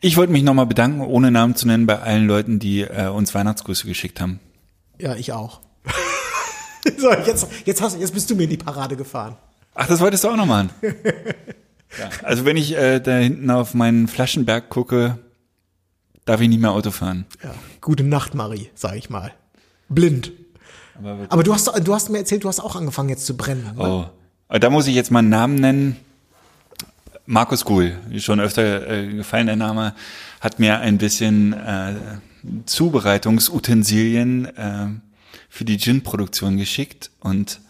Ich wollte mich nochmal bedanken, ohne Namen zu nennen, bei allen Leuten, die äh, uns Weihnachtsgrüße geschickt haben. Ja, ich auch. (laughs) so, jetzt, jetzt, hast, jetzt bist du mir in die Parade gefahren. Ach, das wolltest du auch noch machen. (laughs) ja, also wenn ich äh, da hinten auf meinen Flaschenberg gucke, darf ich nicht mehr Auto fahren. Ja, gute Nacht, Marie, sag ich mal. Blind. Aber, Aber du hast, du hast mir erzählt, du hast auch angefangen jetzt zu brennen. Ne? oh. Aber da muss ich jetzt mal einen Namen nennen. Markus Kuhl, schon öfter äh, gefallen der Name, hat mir ein bisschen äh, Zubereitungsutensilien äh, für die Gin-Produktion geschickt und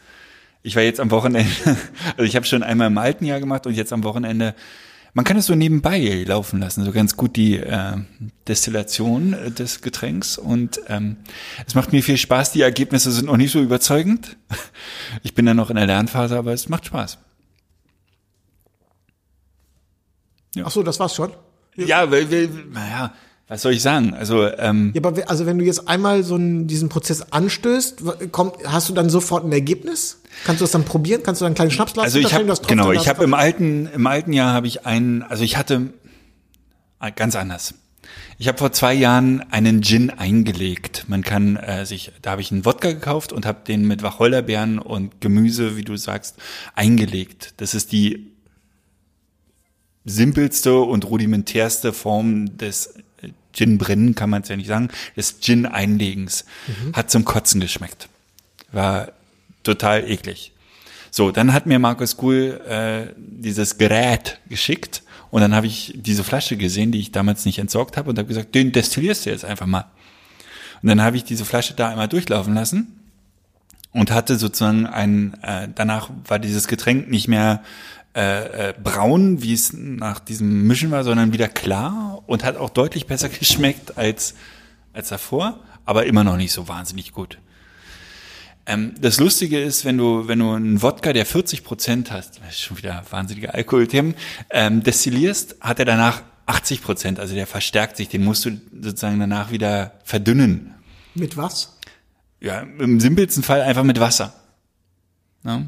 ich war jetzt am Wochenende, (laughs) also ich habe schon einmal im alten Jahr gemacht und jetzt am Wochenende, man kann es so nebenbei laufen lassen, so ganz gut die äh, Destillation äh, des Getränks und ähm, es macht mir viel Spaß, die Ergebnisse sind noch nicht so überzeugend. (laughs) Ich bin da noch in der Lernphase, aber es macht Spaß. Ach so, das war's schon. Ja, weil, weil naja, was soll ich sagen? Also ähm, Ja, aber also wenn du jetzt einmal so einen, diesen Prozess anstößt, kommt, hast du dann sofort ein Ergebnis? Kannst du das dann probieren? Kannst du dann einen kleinen Schnaps lassen? Also ich habe genau, ich habe im alten im alten Jahr habe ich einen, also ich hatte ah, ganz anders. Ich habe vor zwei Jahren einen Gin eingelegt. Man kann äh, sich, da habe ich einen Wodka gekauft und habe den mit Wacholderbeeren und Gemüse, wie du sagst, eingelegt. Das ist die simpelste und rudimentärste Form des Gin-Brennen, kann man es ja nicht sagen, des Gin-Einlegens. Hat zum Kotzen geschmeckt. War total eklig. So, dann hat mir Markus Kuhl äh, dieses Gerät geschickt und dann habe ich diese Flasche gesehen, die ich damals nicht entsorgt habe und habe gesagt, den destillierst du jetzt einfach mal. Und dann habe ich diese Flasche da einmal durchlaufen lassen und hatte sozusagen ein, äh, danach war dieses Getränk nicht mehr äh, äh, braun, wie es nach diesem Mischen war, sondern wieder klar und hat auch deutlich besser (laughs) geschmeckt als, als davor, aber immer noch nicht so wahnsinnig gut. Ähm, das Lustige ist, wenn du, wenn du einen Wodka, der 40 Prozent hast, das ist schon wieder wahnsinnige Alkoholthemen, ähm, destillierst, hat er danach 80 Prozent, also der verstärkt sich, den musst du sozusagen danach wieder verdünnen. Mit was? Ja, im simpelsten Fall einfach mit Wasser. Ja?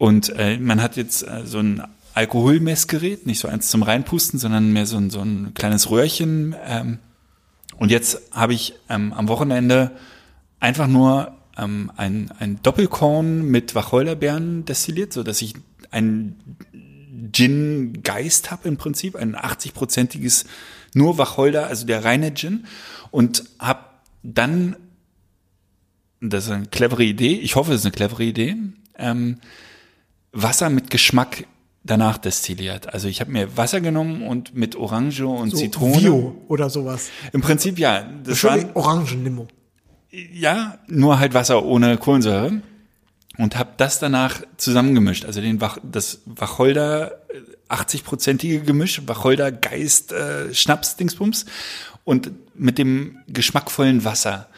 Und äh, man hat jetzt äh, so ein Alkoholmessgerät, nicht so eins zum Reinpusten, sondern mehr so ein, so ein kleines Röhrchen. Ähm, und jetzt habe ich ähm, am Wochenende einfach nur ähm, ein, ein Doppelkorn mit Wacholderbeeren destilliert, so dass ich einen Gin-Geist habe im Prinzip, ein 80-prozentiges nur Wacholder, also der reine Gin. Und habe dann, das ist eine clevere Idee, ich hoffe, es ist eine clevere Idee, ähm, Wasser mit Geschmack danach destilliert. Also ich habe mir Wasser genommen und mit Orange und So Zitrone. Vio oder sowas. Im Prinzip ja. Das waren, Orangenlimo. ja, nur halt Wasser ohne Kohlensäure und habe das danach zusammengemischt. Also den Wach, das Wacholder äh, 80-prozentige Gemisch, Wacholder Geist äh, Schnaps Dingsbums und mit dem geschmackvollen Wasser.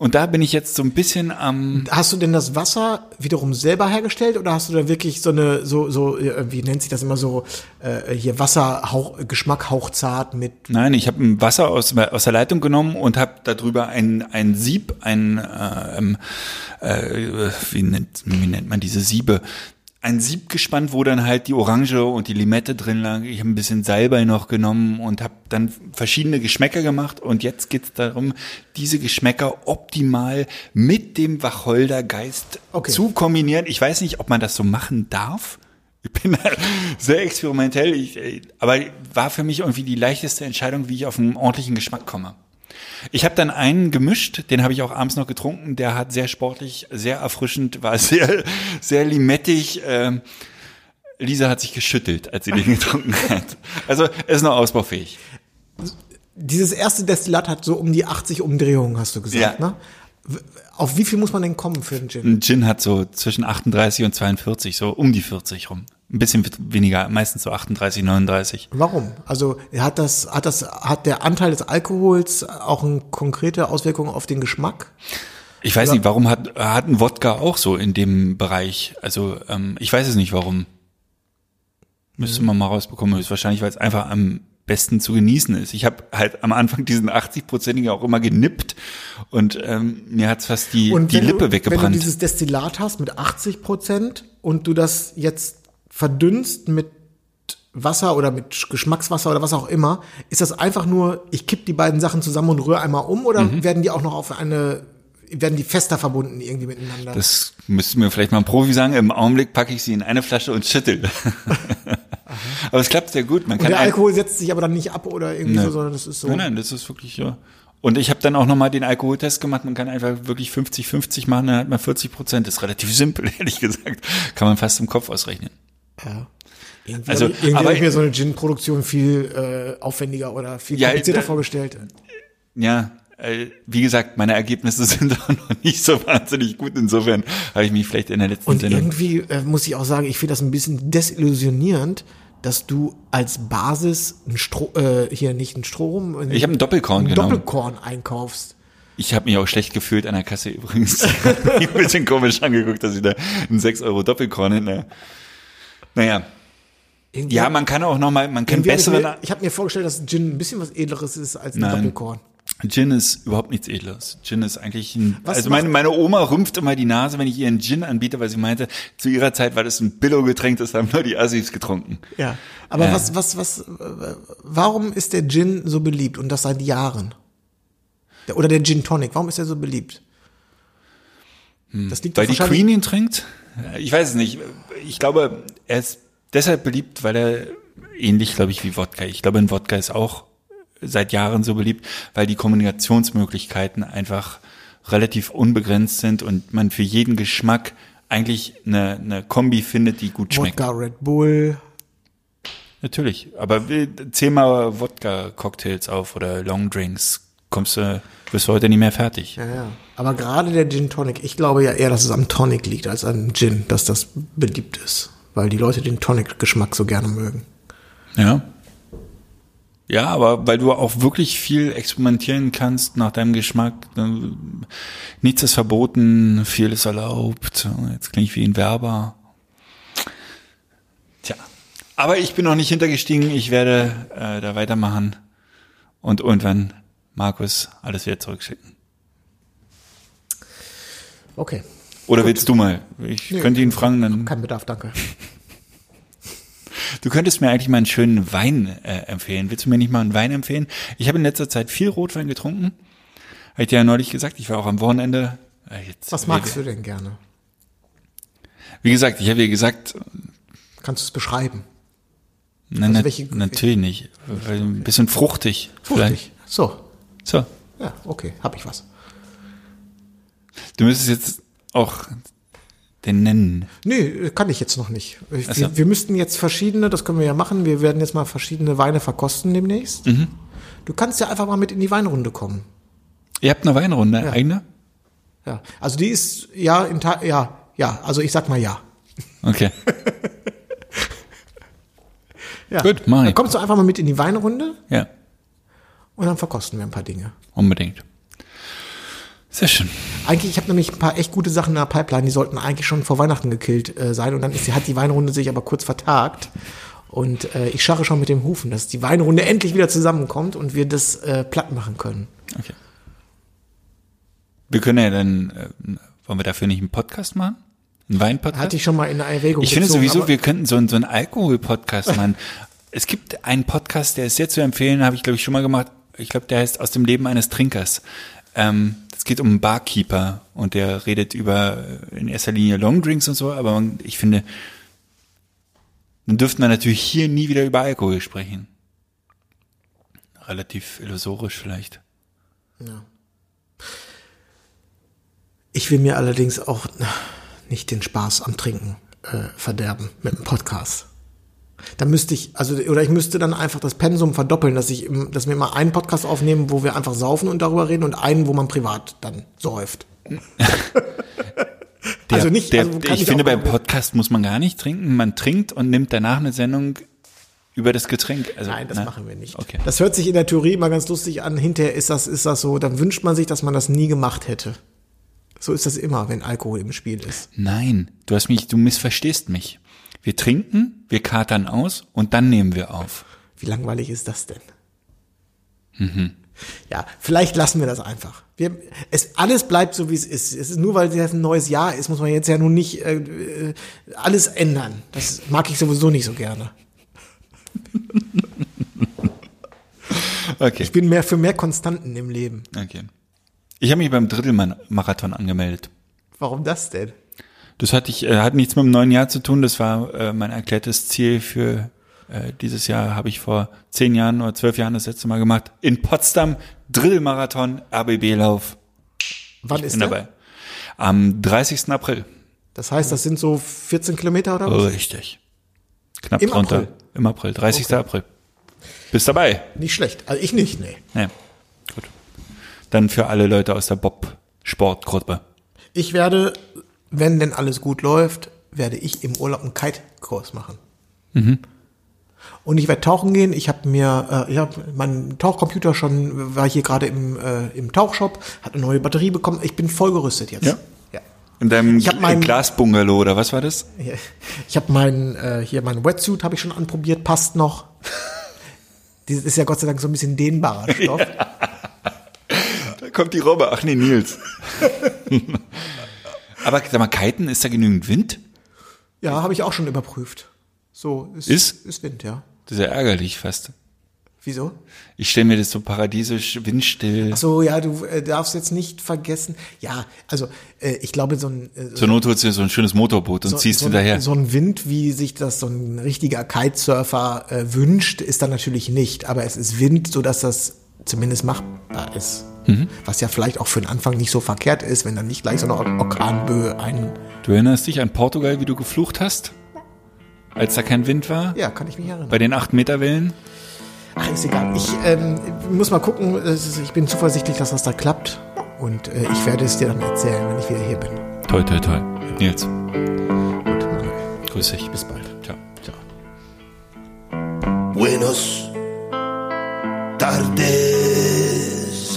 Und da bin ich jetzt so ein bisschen am Hast du denn das Wasser wiederum selber hergestellt oder hast du da wirklich so eine, so, so, wie nennt sich das immer so, äh, hier Wasserhauch, Geschmack hauchzart mit, Nein, ich habe ein Wasser aus, aus der Leitung genommen und habe darüber ein, ein Sieb, ein, äh, ähm, äh, wie, nennt, wie nennt man diese Siebe? Ein Sieb gespannt, wo dann halt die Orange und die Limette drin lag. Ich habe ein bisschen Salbei noch genommen und habe dann verschiedene Geschmäcker gemacht. Und jetzt geht es darum, diese Geschmäcker optimal mit dem Wacholdergeist Okay. zu kombinieren. Ich weiß nicht, ob man das so machen darf. Ich bin da sehr experimentell, ich, äh, aber war für mich irgendwie die leichteste Entscheidung, wie ich auf einen ordentlichen Geschmack komme. Ich habe dann einen gemischt, den habe ich auch abends noch getrunken. Der hat sehr sportlich, sehr erfrischend, war sehr, sehr limettig. Ähm, Lisa hat sich geschüttelt, als sie den (laughs) getrunken hat. Also er ist noch ausbaufähig. dieses erste Destillat hat so um die 80 Umdrehungen, hast du gesagt, Ja. ne? Auf wie viel muss man denn kommen für einen Gin? Ein Gin hat so zwischen 38 und 42, so um die 40 rum. Ein bisschen weniger, meistens so 38, 39. Warum? Also hat das, hat das, hat der Anteil des Alkohols auch eine konkrete Auswirkung auf den Geschmack? Ich weiß nicht, warum hat, hat ein Wodka auch so in dem Bereich? Also ähm, ich weiß es nicht, warum. Müsste man mal rausbekommen. Höchstwahrscheinlich, weil es einfach am besten zu genießen ist. Ich habe halt am Anfang diesen 80-prozentigen auch immer genippt und ähm, mir hat's fast die, die Lippe du, weggebrannt. Wenn du dieses Destillat hast mit 80 Prozent und du das jetzt verdünnst mit Wasser oder mit Geschmackswasser oder was auch immer, ist das einfach nur, ich kipp die beiden Sachen zusammen und rühre einmal um oder Mhm. werden die auch noch auf eine, werden die fester verbunden irgendwie miteinander? das müsste mir vielleicht mal ein Profi sagen. Im Augenblick packe ich sie in eine Flasche und schüttel. (laughs) Aber es klappt sehr gut. Man und kann der ein- Alkohol setzt sich aber dann nicht ab oder irgendwie Nein. so, sondern das ist so. Nein, nein, das ist wirklich ja. Und ich habe dann auch nochmal den Alkoholtest gemacht. Man kann einfach wirklich 50-50 machen, dann hat man 40 Prozent. Das ist relativ simpel, (laughs) ehrlich gesagt. Kann man fast im Kopf ausrechnen. Ja. Irgendwie Also, also, hab ich, irgendwie aber- hab ich mir so eine Gin-Produktion viel äh, aufwendiger oder viel Ja, komplizierter äh, vorgestellt. Ja, äh, wie gesagt, meine Ergebnisse (laughs) sind auch noch nicht so wahnsinnig gut. Insofern habe ich mich vielleicht in der letzten Und Sendung. irgendwie äh, muss ich auch sagen, ich finde das ein bisschen desillusionierend, dass du als Basis ein Stroh, äh, hier nicht ein Strohrum, äh, Ich habe einen Doppelkorn ein genommen. Doppelkorn einkaufst. Ich habe mich auch schlecht gefühlt an der Kasse übrigens. (laughs) ein bisschen komisch angeguckt, dass ich da einen 6 Euro Doppelkorn in der. Naja. Irgendwie Ja, man kann auch nochmal, man kann irgendwie hab ich bessere. mir, ich habe mir vorgestellt, dass Gin ein bisschen was edleres ist als ein. Doppelkorn. Gin ist überhaupt nichts Edles. Gin ist eigentlich ein, Was also meine, meine Oma rümpft immer die Nase, wenn ich ihr einen Gin anbiete, weil sie meinte, zu ihrer Zeit war das ein Billo-Getränk, das haben nur die Assis getrunken. Ja. Aber Ja. was, was, was, warum ist der Gin so beliebt und das seit Jahren? Der, oder der Gin Tonic, warum ist er so beliebt? Das liegt Weil die Queen ihn trinkt? Ich weiß es nicht. Ich glaube, er ist deshalb beliebt, weil er ähnlich, glaube ich, wie Wodka. Ich glaube, ein Wodka ist auch seit Jahren so beliebt, weil die Kommunikationsmöglichkeiten einfach relativ unbegrenzt sind und man für jeden Geschmack eigentlich eine, eine Kombi findet, die gut schmeckt. Wodka, Red Bull. Natürlich. Aber zähl mal Wodka-Cocktails auf oder Longdrinks. Kommst du, du heute nicht mehr fertig. Ja, ja. Aber gerade der Gin Tonic, ich glaube ja eher, dass es am Tonic liegt als am Gin, dass das beliebt ist. Weil die Leute den Tonic-Geschmack so gerne mögen. Ja. Ja, aber weil du auch wirklich viel experimentieren kannst nach deinem Geschmack. Nichts ist verboten, viel ist erlaubt. Jetzt klinge ich wie ein Werber. Tja. Aber ich bin noch nicht hintergestiegen. Ich werde äh, da weitermachen und irgendwann Markus alles wieder zurückschicken. Okay. Oder willst du mal? Ich Nee. könnte ihn fragen, dann. Kein Bedarf, danke. (laughs) Du könntest mir eigentlich mal einen schönen Wein äh, empfehlen. Willst du mir nicht mal einen Wein empfehlen? Ich habe in letzter Zeit viel Rotwein getrunken. Habe ich dir ja neulich gesagt. Ich war auch am Wochenende. Äh, jetzt, Was magst du denn gerne? Wie gesagt, ich habe dir gesagt, Kannst du es beschreiben? nein, Also na, welche- natürlich nicht. Ein bisschen fruchtig. Fruchtig. Vielleicht. So. Ja, okay, hab ich was. Du müsstest jetzt auch den nennen. Nee, kann ich jetzt noch nicht. Ich, Ach so. wir, wir müssten jetzt verschiedene, das können wir ja machen, wir werden jetzt mal verschiedene Weine verkosten demnächst. Mhm. Du kannst ja einfach mal mit in die Weinrunde kommen. Ihr habt eine Weinrunde, eigene? Ja, also die ist, ja, in, Ta- ja, ja, also ich sag mal ja. Okay. (laughs) ja. Gut, mach ich. Dann kommst du einfach mal mit in die Weinrunde Ja, und dann verkosten wir ein paar Dinge. unbedingt. Sehr schön. Eigentlich, ich habe nämlich ein paar echt gute Sachen in der Pipeline, die sollten eigentlich schon vor Weihnachten gekillt äh, sein. Und dann ist, hat die Weinrunde sich aber kurz vertagt. Und äh, ich scharre schon mit dem Hufen, dass die Weinrunde endlich wieder zusammenkommt und wir das äh, platt machen können. Okay. Wir können ja dann, äh, wollen wir dafür nicht einen Podcast machen? Einen Weinpodcast? Hatte ich schon mal in Erwägung Ich finde sowieso, wir könnten so, einen- so einen Alkohol-Podcast (laughs) machen. es gibt einen Podcast, der ist sehr zu empfehlen, habe ich glaube ich schon mal gemacht. Ich glaube, der heißt Aus dem Leben eines Trinkers. Ähm, es geht um einen Barkeeper und der redet über äh, in erster Linie Longdrinks und so, aber man, ich finde, dann dürften wir natürlich hier nie wieder über Alkohol sprechen. Relativ illusorisch vielleicht. Ich will mir allerdings auch nicht den Spaß am Trinken äh, verderben mit dem Podcast. Da müsste ich, also, oder ich müsste dann einfach das Pensum verdoppeln, dass ich, dass wir immer einen Podcast aufnehmen, wo wir einfach saufen und darüber reden und einen, wo man privat dann säuft. Der, Also nicht- der, also ich ich finde, beim Podcast muss man gar nicht trinken. Man trinkt und nimmt danach eine Sendung über das Getränk. Also, Nein, das ne? machen wir nicht. Okay. Das hört sich in der Theorie immer ganz lustig an. Hinterher ist das, ist das so, dann wünscht man sich, dass man das nie gemacht hätte. So ist das immer, wenn Alkohol im Spiel ist. Nein, du hast mich, du missverstehst mich. Wir trinken, wir katern aus und dann nehmen wir auf. Wie langweilig ist das denn? Mhm. Ja, vielleicht lassen wir das einfach. Wir, es, alles bleibt so, wie es ist. Es ist nur, weil es ein neues Jahr ist, muss man jetzt ja nun nicht äh, äh, alles ändern. Das mag ich sowieso nicht so gerne. Okay. Ich bin mehr für mehr Konstanten im Leben. okay. Ich habe mich beim Drittelmarathon angemeldet. Warum das denn? Das hatte ich, äh, hat nichts mit dem neuen Jahr zu tun. Das war äh, mein erklärtes Ziel für Äh, dieses Jahr habe ich vor zehn Jahren oder zwölf Jahren das letzte Mal gemacht. In Potsdam, Drillmarathon, RBB-Lauf. Wann ist Bin der? dabei. Am 30. April. Das heißt, das sind so 14 Kilometer oder was? Richtig. Knapp Im drunter. April? Im April, 30. April. Bist dabei? Nicht schlecht. Also ich nicht, nee. Ja. Gut. Dann für alle Leute aus der Bob-Sportgruppe. Ich werde, wenn denn alles gut läuft, werde ich im Urlaub einen Kite-Kurs machen. Und ich werde tauchen gehen. Ich habe mir, äh, ich habe meinen Tauchcomputer schon, war hier gerade im, äh, im Tauchshop, hat eine neue Batterie bekommen. Ich bin voll gerüstet jetzt. Ja? ja. In deinem mein- Glasbungalow, oder was war das? Ich habe meinen, äh, hier meinen Wetsuit habe ich schon anprobiert, passt noch. Dieses ist ja Gott sei Dank so ein bisschen dehnbarer (laughs) Stoff. Da kommt die Robbe. Ach nee, Nils. (laughs) Aber sag mal, Kiten, ist da genügend Wind? Ja, habe ich auch schon überprüft. So, ist, Ist? ist Wind, ja. Das ist ja ärgerlich fast. Wieso? Ich stelle mir das so paradiesisch windstill. Ach so, ja, du äh, darfst jetzt nicht vergessen. Ja, also äh, ich glaube, so ein äh, Zur Not holst du dir so ein schönes Motorboot und so, ziehst so, hinterher. so ein Wind, wie sich das so ein richtiger Kitesurfer äh, wünscht, ist dann natürlich nicht. Aber es ist Wind, so dass das zumindest machbar ist. Mhm. Was ja vielleicht auch für den Anfang nicht so verkehrt ist, wenn dann nicht gleich so eine Or- Orkanböe ein. Du erinnerst dich an Portugal, wie du geflucht hast? Als da kein Wind war? Ja, kann ich mich erinnern. Bei den 8 Meter Wellen? Ach, ist egal. Ich ähm, muss mal gucken. Ich bin zuversichtlich, dass das da klappt. Und äh, ich werde es dir dann erzählen, wenn ich wieder hier bin. Toi, toi, toi. Nils, Gut, grüß dich. Bis bald. Ciao. Ciao. Buenos tardes,